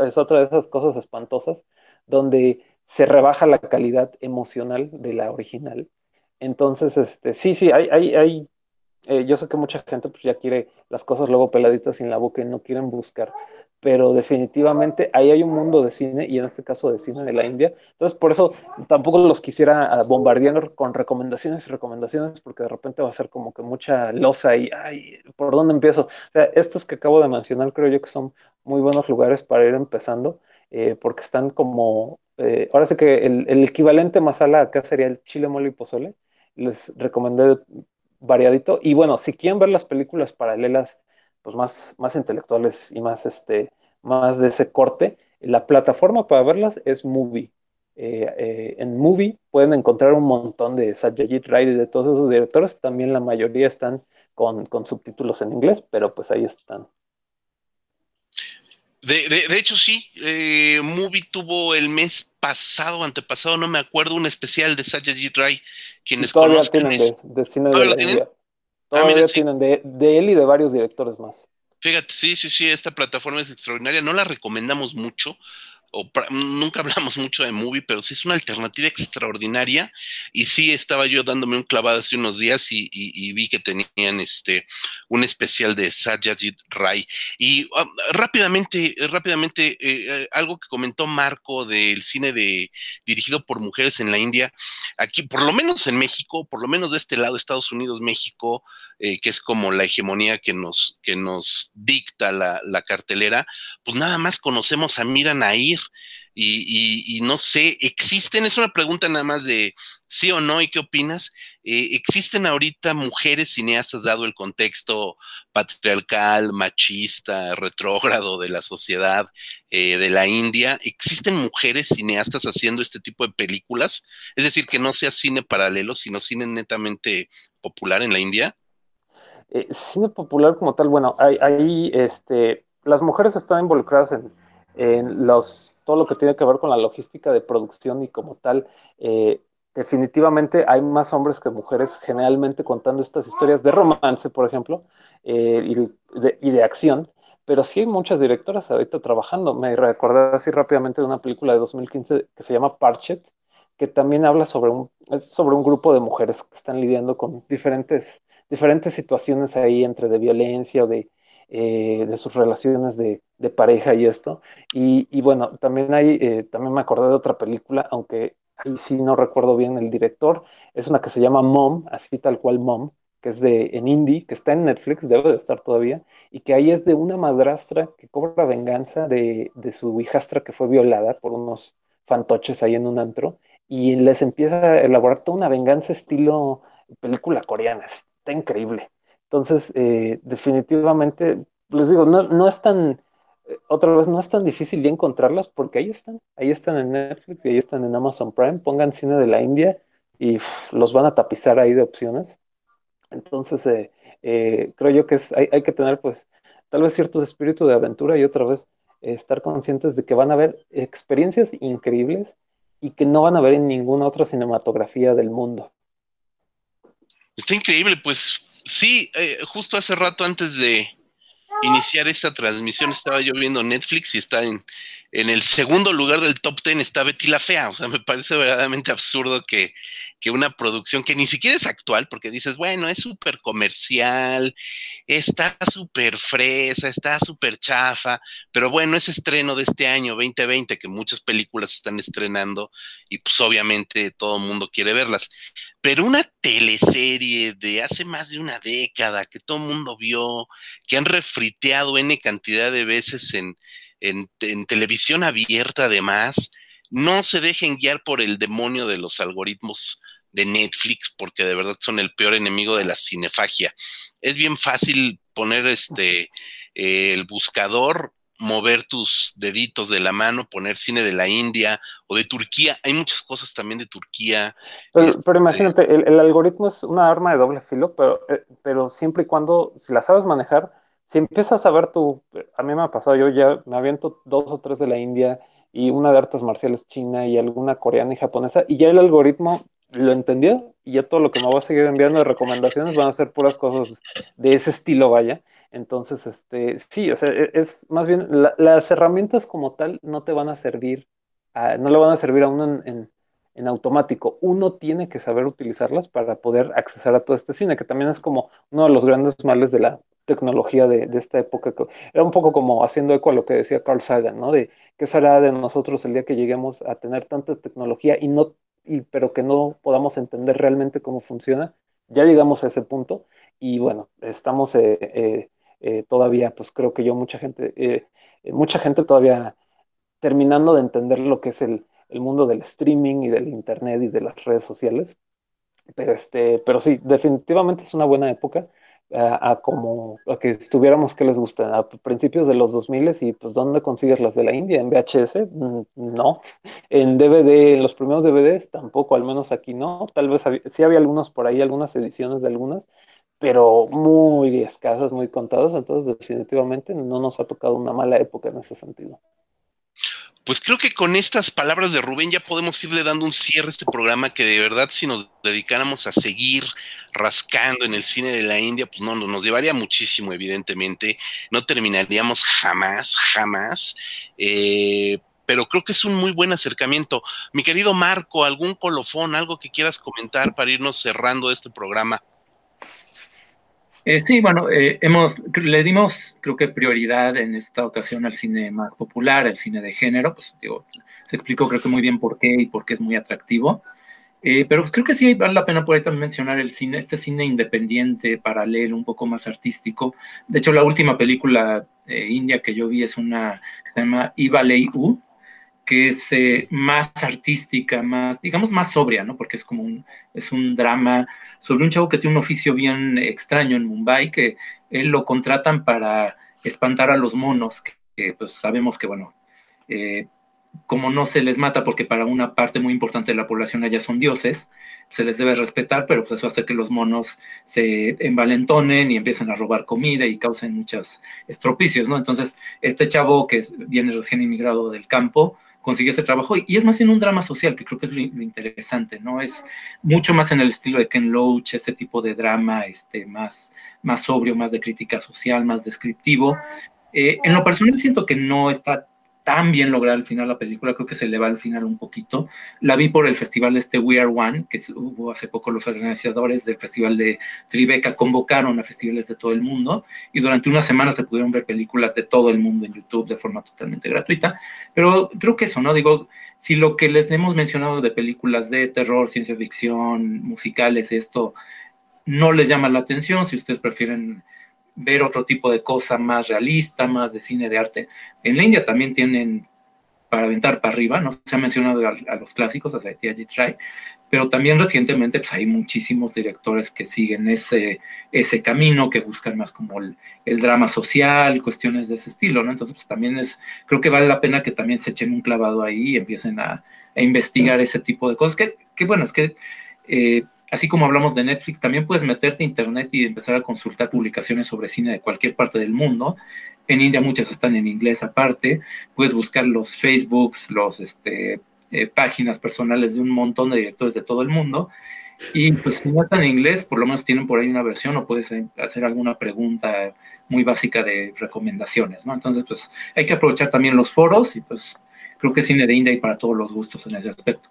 es otra de esas cosas espantosas donde se rebaja la calidad emocional de la original. Entonces, este, sí, sí, hay, hay, hay eh, yo sé que mucha gente pues, ya quiere las cosas luego peladitas sin la boca y no quieren buscar, pero definitivamente ahí hay un mundo de cine y en este caso de cine de la India. Entonces, por eso tampoco los quisiera ah, bombardear con recomendaciones y recomendaciones, porque de repente va a ser como que mucha losa y, ay, ¿por dónde empiezo? O sea, estos que acabo de mencionar creo yo que son muy buenos lugares para ir empezando, eh, porque están como, eh, ahora sé que el, el equivalente masala acá sería el chile mole y pozole. Les recomendé variadito. Y bueno, si quieren ver las películas paralelas, pues más, más intelectuales y más, este, más de ese corte, la plataforma para verlas es Movie. Eh, eh, en Movie pueden encontrar un montón de Satyajit Ray y de todos esos directores. También la mayoría están con, con subtítulos en inglés, pero pues ahí están. De, de, hecho, sí, eh, Movie tuvo el mes pasado, antepasado, no me acuerdo, un especial de Satyajit Ray, quienes todavía tienen de, cine de Ah, todavía tienen de, de él y de varios directores más. Fíjate, sí, sí, sí, esta plataforma es extraordinaria. No la recomendamos mucho, o nunca hablamos mucho de movie, pero sí es una alternativa extraordinaria. Y sí estaba yo dándome un clavado hace unos días y, vi que tenían este un especial de Satyajit Ray. Y ah, rápidamente, rápidamente, eh, algo que comentó Marco del cine de dirigido por mujeres en la India, aquí, por lo menos en México, por lo menos de este lado, Estados Unidos, México, eh, que es como la hegemonía que nos, que nos dicta la, la cartelera, pues nada más conocemos a Mira Nair y, y, no sé, ¿existen? Es una pregunta nada más de sí o no y qué opinas. Eh, ¿Existen ahorita mujeres cineastas dado el contexto patriarcal, machista, retrógrado de la sociedad eh, de la India? ¿Existen mujeres cineastas haciendo este tipo de películas? Es decir, que no sea cine paralelo, sino cine netamente popular en la India. Eh, cine popular como tal, bueno, ahí este, las mujeres están involucradas en, en, los, todo lo que tiene que ver con la logística de producción y como tal, eh, definitivamente hay más hombres que mujeres generalmente contando estas historias de romance, por ejemplo, eh, y, de, y, de, acción, pero sí hay muchas directoras ahorita trabajando. Me recordé así rápidamente de una película de 2015 que se llama Parchet, que también habla sobre un, sobre un grupo de mujeres que están lidiando con diferentes diferentes situaciones ahí entre de violencia o de, eh, de sus relaciones de, pareja y esto. Y, y bueno, también hay, eh, también me acordé de otra película, aunque ahí sí no recuerdo bien el director, es una que se llama Mom, así tal cual Mom, que es de en indie, que está en Netflix, debe de estar todavía, y que ahí es de una madrastra que cobra venganza de, de su hijastra que fue violada por unos fantoches ahí en un antro, y les empieza a elaborar toda una venganza estilo película coreana, increíble. Entonces, eh, definitivamente, les digo, no, no es tan, eh, otra vez, no es tan difícil de encontrarlas porque ahí están, ahí están en Netflix y ahí están en Amazon Prime. Pongan cine de la India y los van a tapizar ahí de opciones. Entonces, eh, creo yo que es, hay, hay, que tener, pues, tal vez ciertos espíritus de aventura y otra vez estar conscientes de que van a haber experiencias increíbles y que no van a ver en ninguna otra cinematografía del mundo. Está increíble, pues sí, eh, justo hace rato antes de iniciar esta transmisión estaba yo viendo Netflix y está en, en el segundo lugar del top ten está Betty la Fea. O sea, me parece verdaderamente absurdo que, que una producción que ni siquiera es actual, porque dices, bueno, es súper comercial, está súper fresa, está súper chafa, pero bueno, es estreno de este año 2020, que muchas películas están estrenando y pues obviamente todo el mundo quiere verlas. Pero una teleserie de hace más de una década que todo el mundo vio, que han refriteado N cantidad de veces en en, televisión abierta además, no se dejen guiar por el demonio de los algoritmos de Netflix, porque de verdad son el peor enemigo de la cinefagia. Es bien fácil poner este el buscador, mover tus deditos de la mano, poner cine de la India o de Turquía. Hay muchas cosas también de Turquía. Pero, este imagínate, el, algoritmo es una arma de doble filo, pero, eh, pero siempre y cuando, si la sabes manejar, si empiezas a ver tu, a mí me ha pasado, yo ya me aviento dos o tres de la India y una de artes marciales china y alguna coreana y japonesa, y ya el algoritmo lo entendió y ya todo lo que me va a seguir enviando de recomendaciones van a ser puras cosas de ese estilo, vaya. Entonces, este, sí, o sea, e, es más bien, las herramientas como tal no te van a servir, no le van a servir a uno en, en automático. Uno tiene que saber utilizarlas para poder acceder a todo este cine, que también es como uno de los grandes males de la tecnología de, esta época. Era un poco como haciendo eco a lo que decía Carl Sagan, ¿no? De qué será de nosotros el día que lleguemos a tener tanta tecnología y no, y, pero que no podamos entender realmente cómo funciona. Ya llegamos a ese punto y bueno, estamos eh, eh, eh, todavía, pues creo que yo, mucha gente, mucha gente todavía terminando de entender lo que es el, el mundo del streaming y del internet y de las redes sociales. Pero, este, pero sí, definitivamente es una buena época a, como a que estuviéramos que les gusta a principios de los 2000 y pues ¿dónde consigues las de la India? ¿En VHS? Mm, no. En DVD, en los primeros DVDs tampoco, al menos aquí no. Tal vez sí había algunos por ahí, algunas ediciones de algunas, pero muy escasas, muy contadas, entonces definitivamente no nos ha tocado una mala época en ese sentido. Pues creo que con estas palabras de Rubén ya podemos irle dando un cierre a este programa que de verdad si nos dedicáramos a seguir rascando en el cine de la India, pues no, nos llevaría muchísimo, evidentemente. No terminaríamos jamás, jamás. Eh, pero creo que es un muy buen acercamiento. Mi querido Marco, algún colofón, algo que quieras comentar para irnos cerrando este programa. Eh, sí, bueno, eh, hemos, le dimos, creo que prioridad en esta ocasión al cine más popular, el cine de género, pues digo, se explicó creo que muy bien por qué y por qué es muy atractivo. Eh, pero creo que sí vale la pena por ahí también mencionar el cine, este cine independiente, paralelo, un poco más artístico. De hecho, la última película india que yo vi es una que se llama Ivalei U, que es más artística, más, digamos, más sobria, ¿no? Porque es como un, es un drama sobre un chavo que tiene un oficio bien extraño en Mumbai, que él lo contratan para espantar a los monos, que, pues sabemos que, bueno, eh, como no se les mata porque para una parte muy importante de la población allá son dioses, se les debe respetar, pero pues eso hace que los monos se envalentonen y empiecen a robar comida y causen muchos estropicios, ¿no? Entonces, este chavo que viene recién inmigrado del campo, consiguió ese trabajo y es más bien un drama social, que creo que es lo, interesante, ¿no? Es mucho más en el estilo de Ken Loach, ese tipo de drama este, más, más sobrio, más de crítica social, más descriptivo. Eh, en lo personal siento que no está tan bien lograr al final la película, creo que se le va al final un poquito. La vi por el festival este We Are One, que hubo hace poco los organizadores del festival de Tribeca convocaron a festivales de todo el mundo y durante una semana se pudieron ver películas de todo el mundo en YouTube de forma totalmente gratuita. Pero creo que eso, ¿no? Digo, si lo que les hemos mencionado de películas de terror, ciencia ficción, musicales, esto no les llama la atención, si ustedes prefieren ver otro tipo de cosa más realista, más de cine de arte. En la India también tienen para aventar para arriba, no se ha mencionado a, los clásicos, a Satyajit Ray, pero también recientemente pues, hay muchísimos directores que siguen ese, ese camino, que buscan más como el, drama social, cuestiones de ese estilo, ¿no? Entonces, pues también es, creo que vale la pena que también se echen un clavado ahí y empiecen a, investigar ese tipo de cosas, que, que bueno, es que eh, así como hablamos de Netflix, también puedes meterte a internet y empezar a consultar publicaciones sobre cine de cualquier parte del mundo. En India muchas están en inglés aparte. Puedes buscar los Facebooks, los este, eh, páginas personales de un montón de directores de todo el mundo. Y pues si no están en inglés, por lo menos tienen por ahí una versión o puedes eh, hacer alguna pregunta muy básica de recomendaciones, ¿no? Entonces, pues hay que aprovechar también los foros y pues creo que cine de India hay para todos los gustos en ese aspecto.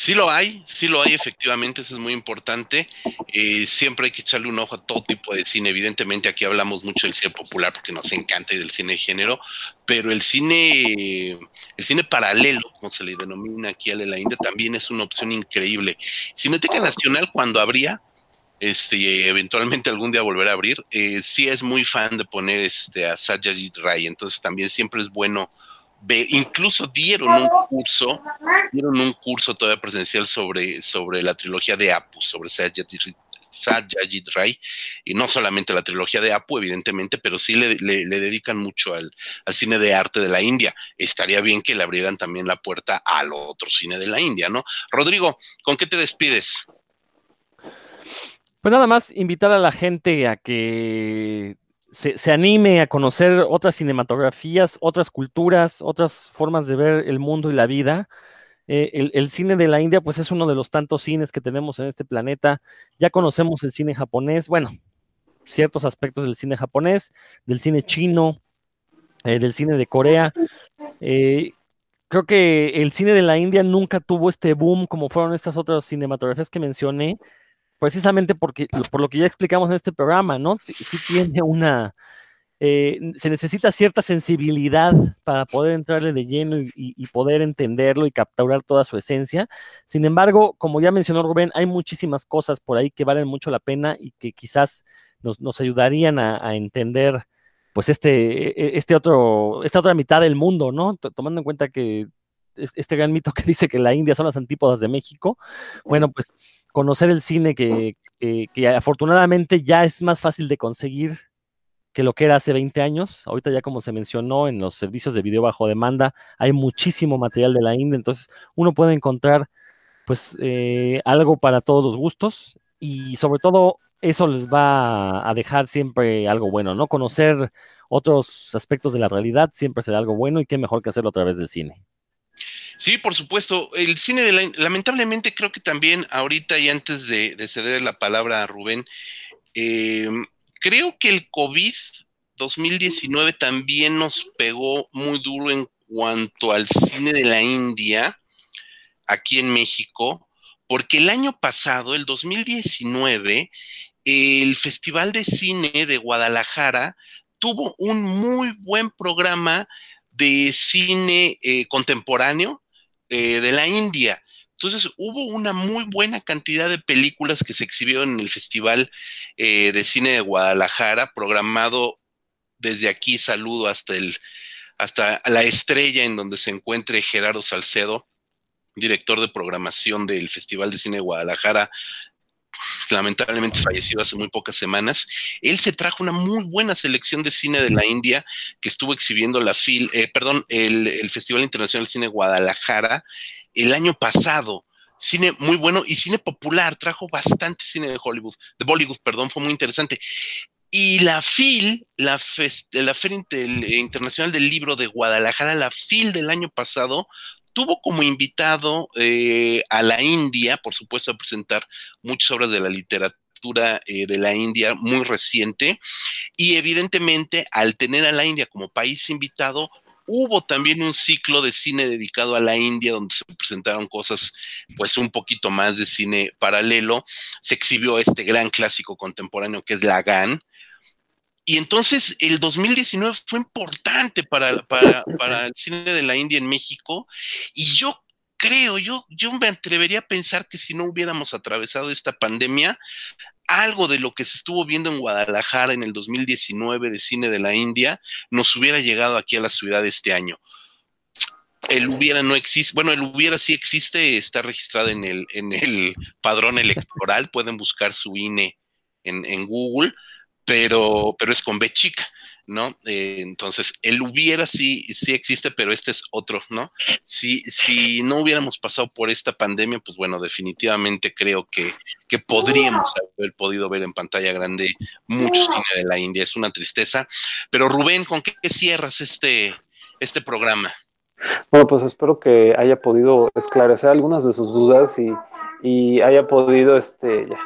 Sí lo hay, sí lo hay, efectivamente, eso es muy importante. Eh, siempre hay que echarle un ojo a todo tipo de cine. Evidentemente, aquí hablamos mucho del cine popular porque nos encanta y del cine de género, pero el cine, el cine paralelo, como se le denomina aquí a la India, también es una opción increíble. Cineteca Nacional, cuando habría, este, eventualmente algún día volver a abrir, eh, sí es muy fan de poner este, a Satyajit Ray, entonces también siempre es bueno incluso dieron un curso, dieron un curso todavía presencial sobre, sobre la trilogía de Apu, sobre Satyajit Ray, y no solamente la trilogía de Apu, evidentemente, pero sí le, dedican mucho al, cine de arte de la India. Estaría bien que le abrieran también la puerta al otro cine de la India, ¿no? Rodrigo, ¿con qué te despides? Pues nada más invitar a la gente a que se, anime a conocer otras cinematografías, otras culturas, otras formas de ver el mundo y la vida. Eh, el, cine de la India, pues es uno de los tantos cines que tenemos en este planeta. Ya conocemos el cine japonés, bueno, ciertos aspectos del cine japonés, del cine chino, eh, del cine de Corea. Eh, creo que el cine de la India nunca tuvo este boom como fueron estas otras cinematografías que mencioné precisamente porque, por lo que ya explicamos en este programa, ¿no? Sí tiene una, eh, se necesita cierta sensibilidad para poder entrarle de lleno y, poder entenderlo y capturar toda su esencia. Sin embargo, como ya mencionó Rubén, hay muchísimas cosas por ahí que valen mucho la pena y que quizás nos, ayudarían a, entender pues este, e, e, este otro, esta otra mitad del mundo, ¿no? Tomando en cuenta que este gran mito que dice que la India son las antípodas de México, bueno, pues conocer el cine que, afortunadamente ya es más fácil de conseguir que lo que era hace 20 años. Ahorita ya como se mencionó en los servicios de video bajo demanda, hay muchísimo material de la India, entonces uno puede encontrar pues eh, algo para todos los gustos y sobre todo eso les va a dejar siempre algo bueno, ¿no? Conocer otros aspectos de la realidad, siempre será algo bueno y qué mejor que hacerlo a través del cine. Sí, por supuesto. El cine, de la, lamentablemente creo que también ahorita y antes de, ceder la palabra a Rubén, eh, creo que el COVID 2019 también nos pegó muy duro en cuanto al cine de la India aquí en México, porque el año pasado, el 2019, el Festival de Cine de Guadalajara tuvo un muy buen programa de cine eh, contemporáneo eh, de la India. Entonces hubo una muy buena cantidad de películas que se exhibieron en el Festival eh, de Cine de Guadalajara, programado desde aquí, saludo hasta el hasta la estrella en donde se encuentre Gerardo Salcedo, director de programación del Festival de Cine de Guadalajara, lamentablemente fallecido hace muy pocas semanas, él se trajo una muy buena selección de cine de la India que estuvo exhibiendo la FIL, eh, perdón, el, Festival Internacional de Cine Guadalajara el año pasado. Cine muy bueno y cine popular, trajo bastante cine de Hollywood, de Bollywood, perdón, fue muy interesante. Y la FIL, la, la Feria Internacional del Libro de Guadalajara, la FIL del año pasado, tuvo como invitado eh, a la India, por supuesto, a presentar muchas obras de la literatura eh, de la India muy reciente. Y evidentemente, al tener a la India como país invitado, hubo también un ciclo de cine dedicado a la India donde se presentaron cosas pues un poquito más de cine paralelo. Se exhibió este gran clásico contemporáneo que es Lagan, y entonces el 2019 fue importante para, para, el cine de la India en México. Y yo creo, yo, yo me atrevería a pensar que si no hubiéramos atravesado esta pandemia, algo de lo que se estuvo viendo en Guadalajara en el 2019 de cine de la India nos hubiera llegado aquí a la ciudad este año. El hubiera no existe, bueno, el hubiera sí existe, está registrado en el, en el padrón electoral, pueden buscar su INE en, en Google pero, pero es con B chica, ¿no? Eh, entonces, el hubiera sí, sí existe, pero este es otro, ¿no? Si, si no hubiéramos pasado por esta pandemia, pues bueno, definitivamente creo que, que podríamos haber podido ver en pantalla grande mucho cine de la India. Es una tristeza. Pero Rubén, ¿con qué cierras este, este programa? Bueno, pues espero que haya podido esclarecer algunas de sus dudas y, y haya podido, este, ya,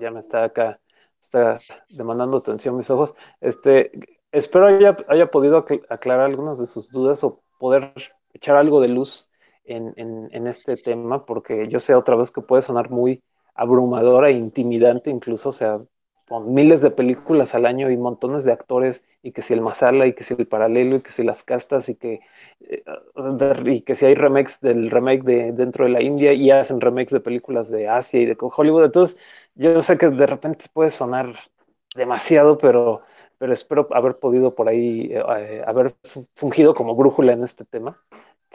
ya me está acá está demandando atención mis ojos. Este, espero haya, haya podido aclarar algunas de sus dudas o poder echar algo de luz en, en, este tema, porque yo sé otra vez que puede sonar muy abrumadora e intimidante incluso, o sea, miles de películas al año y montones de actores, y que si el masala, y que si el paralelo, y que si las castas, y que, eh, y que si hay remakes del remake de dentro de la India, y hacen remakes de películas de Asia y de Hollywood. Entonces, yo sé que de repente puede sonar demasiado, pero, pero espero haber podido por ahí, eh, haber fungido como brújula en este tema,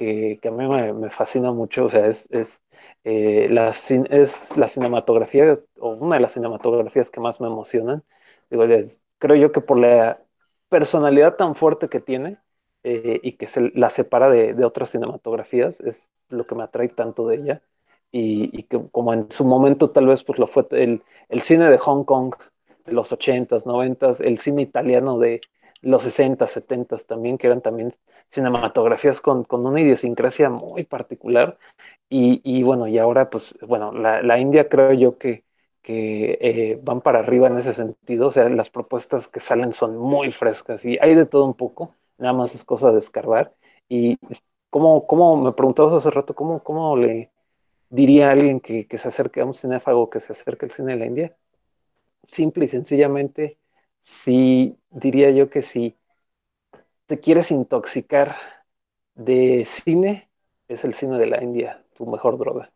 que, que a mí me, fascina mucho, o sea, es, es, eh, la, es la cinematografía, o una de las cinematografías que más me emocionan. Digo, creo yo que por la personalidad tan fuerte que tiene eh, y que se la separa de, de otras cinematografías, es lo que me atrae tanto de ella y, que como en su momento tal vez pues lo fue el, el cine de Hong Kong de los 80s, 90s, el cine italiano de los 60 70 también, que eran también cinematografías con, con una idiosincrasia muy particular. Y, y, bueno, y ahora pues, bueno, la, la India creo yo que, que eh, van para arriba en ese sentido, o sea, las propuestas que salen son muy frescas y hay de todo un poco, nada más es cosa de escarbar. Y como, como me preguntabas hace rato, ¿cómo, cómo le, diría alguien que, se acerque a un cinéfago que se acerque al cine de la India? Simple y sencillamente, sí, diría yo que si te quieres intoxicar de cine, es el cine de la India tu mejor droga.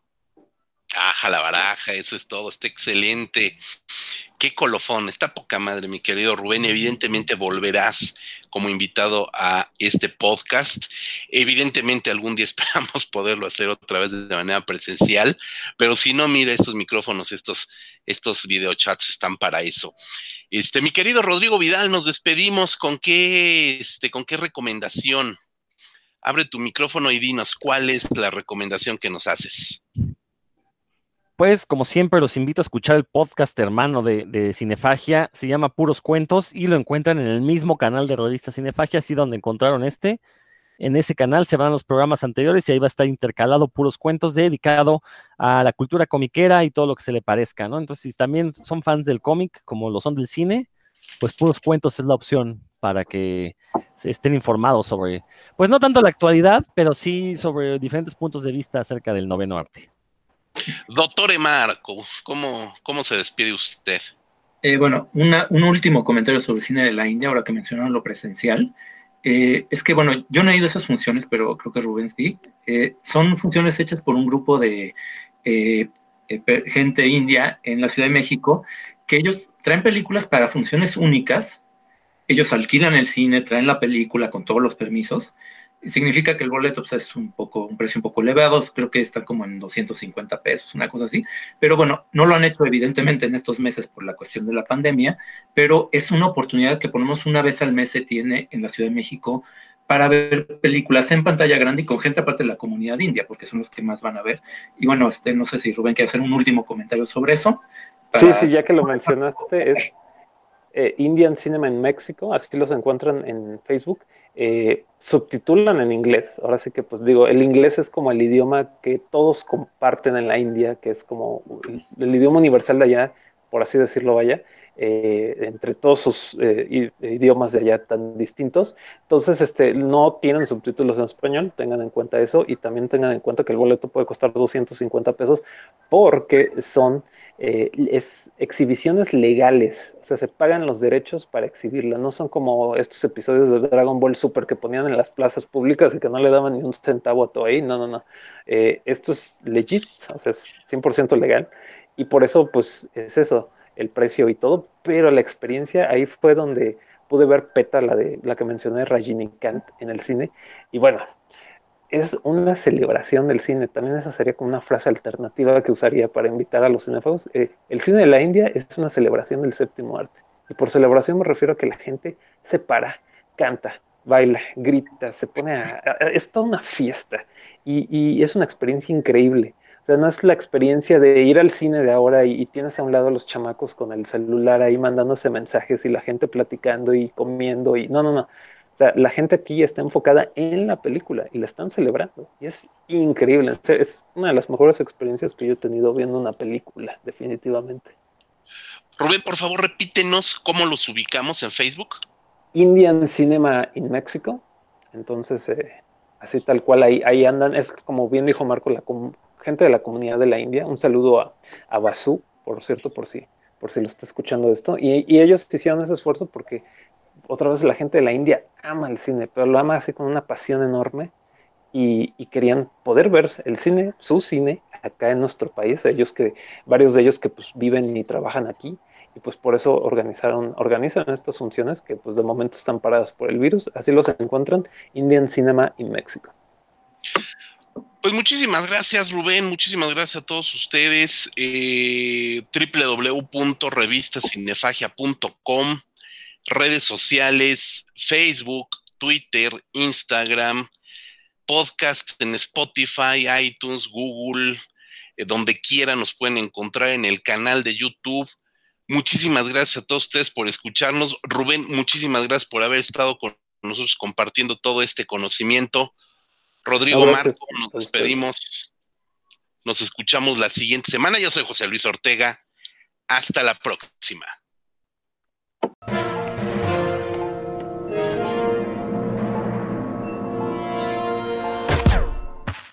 La baraja, eso es todo, está excelente. Qué colofón, está poca madre, mi querido Rubén. Evidentemente volverás como invitado a este podcast. Evidentemente algún día esperamos poderlo hacer otra vez de manera presencial, pero si no, mira, estos micrófonos, estos, estos videochats están para eso. Este, mi querido Rodrigo Vidal, nos despedimos con qué, este, con qué recomendación. Abre tu micrófono y dinos cuál es la recomendación que nos haces. Pues, como siempre, los invito a escuchar el podcast hermano de, Cinefagia. Se llama Puros Cuentos y lo encuentran en el mismo canal de revista Cinefagia, así donde encontraron este. En ese canal se van los programas anteriores y ahí va a estar intercalado puros cuentos dedicado a la cultura comiquera y todo lo que se le parezca, ¿no? Entonces, si también son fans del cómic, como lo son del cine, pues puros cuentos es la opción para que estén informados sobre, pues no tanto la actualidad, pero sí sobre diferentes puntos de vista acerca del noveno arte. Doctor Emarco, ¿cómo, cómo se despide usted? Eh, bueno, un último comentario sobre el cine de la India, ahora que mencionaron lo presencial. Eh, es que, bueno, yo no he ido a esas funciones, pero creo que Rubén sí. Eh, son funciones hechas por un grupo de gente india en la Ciudad de México, que ellos traen películas para funciones únicas. Ellos alquilan el cine, traen la película con todos los permisos significa que el boleto pues, es un poco un precio un poco elevado, creo que está como en 250 pesos, una cosa así, pero bueno, no lo han hecho evidentemente en estos meses por la cuestión de la pandemia, pero es una oportunidad que ponemos una vez al mes se tiene en la Ciudad de México para ver películas en pantalla grande y con gente aparte de la comunidad india, porque son los que más van a ver. Y bueno, este, no sé si Rubén quiere hacer un último comentario sobre eso. Sí, sí, ya que lo mencionaste, es eh, Indian Cinema en México, así los encuentran en Facebook eh, subtitulan en inglés. Ahora sí que, pues digo, el inglés es como el idioma que todos comparten en la India, que es como el, idioma universal de allá, por así decirlo, vaya, eh, entre todos sus eh, idiomas de allá tan distintos. Entonces, este, no tienen subtítulos en español, tengan en cuenta eso y también tengan en cuenta que el boleto puede costar 250 pesos porque son eh, es exhibiciones legales, o sea, se pagan los derechos para exhibirla, no son como estos episodios de Dragon Ball Super que ponían en las plazas públicas y que no le daban ni un centavo a ahí, no, no, no, esto es legit, o sea, es 100% legal y por eso pues es eso, el precio y todo, pero la experiencia ahí fue donde pude ver Peta, la de la que mencioné, Rajini Kant en el cine, y bueno, es una celebración del cine. También esa sería como una frase alternativa que usaría para invitar a los cinéfagos. Eh, el cine de la India es una celebración del séptimo arte. Y por celebración me refiero a que la gente se para, canta, baila, grita, se pone a... es toda una fiesta y, es una experiencia increíble. O sea, no es la experiencia de ir al cine de ahora y, y, tienes a un lado a los chamacos con el celular ahí mandándose mensajes y la gente platicando y comiendo y no, no, no. O sea, la gente aquí está enfocada en la película y la están celebrando. Y es increíble. Es una de las mejores experiencias que yo he tenido viendo una película, definitivamente. Rubén, por favor, repítenos cómo los ubicamos en Facebook. Indian Cinema in Mexico. Entonces, eh, así tal cual ahí, ahí andan. Es como bien dijo Marco, la gente de la comunidad de la India. Un saludo a, a Basu, por cierto, por si, por si lo está escuchando esto. Y, ellos hicieron ese esfuerzo porque otra vez la gente de la India ama el cine, pero lo ama así con una pasión enorme y, querían poder ver el cine, su cine, acá en nuestro país, ellos que, varios de ellos que pues viven y trabajan aquí, y pues por eso organizaron, organizan estas funciones que pues de momento están paradas por el virus, así los encuentran, Indian Cinema in México. Pues muchísimas gracias, Rubén. Muchísimas gracias a todos ustedes. Eh, www.revistacinefagia.com redes sociales, Facebook, Twitter, Instagram, podcast en Spotify, iTunes, Google, eh, donde quiera nos pueden encontrar en el canal de YouTube. Muchísimas gracias a todos ustedes por escucharnos. Rubén, muchísimas gracias por haber estado con nosotros compartiendo todo este conocimiento. Rodrigo Marco, nos despedimos. Nos escuchamos la siguiente semana. Yo soy José Luis Ortega. Hasta la próxima.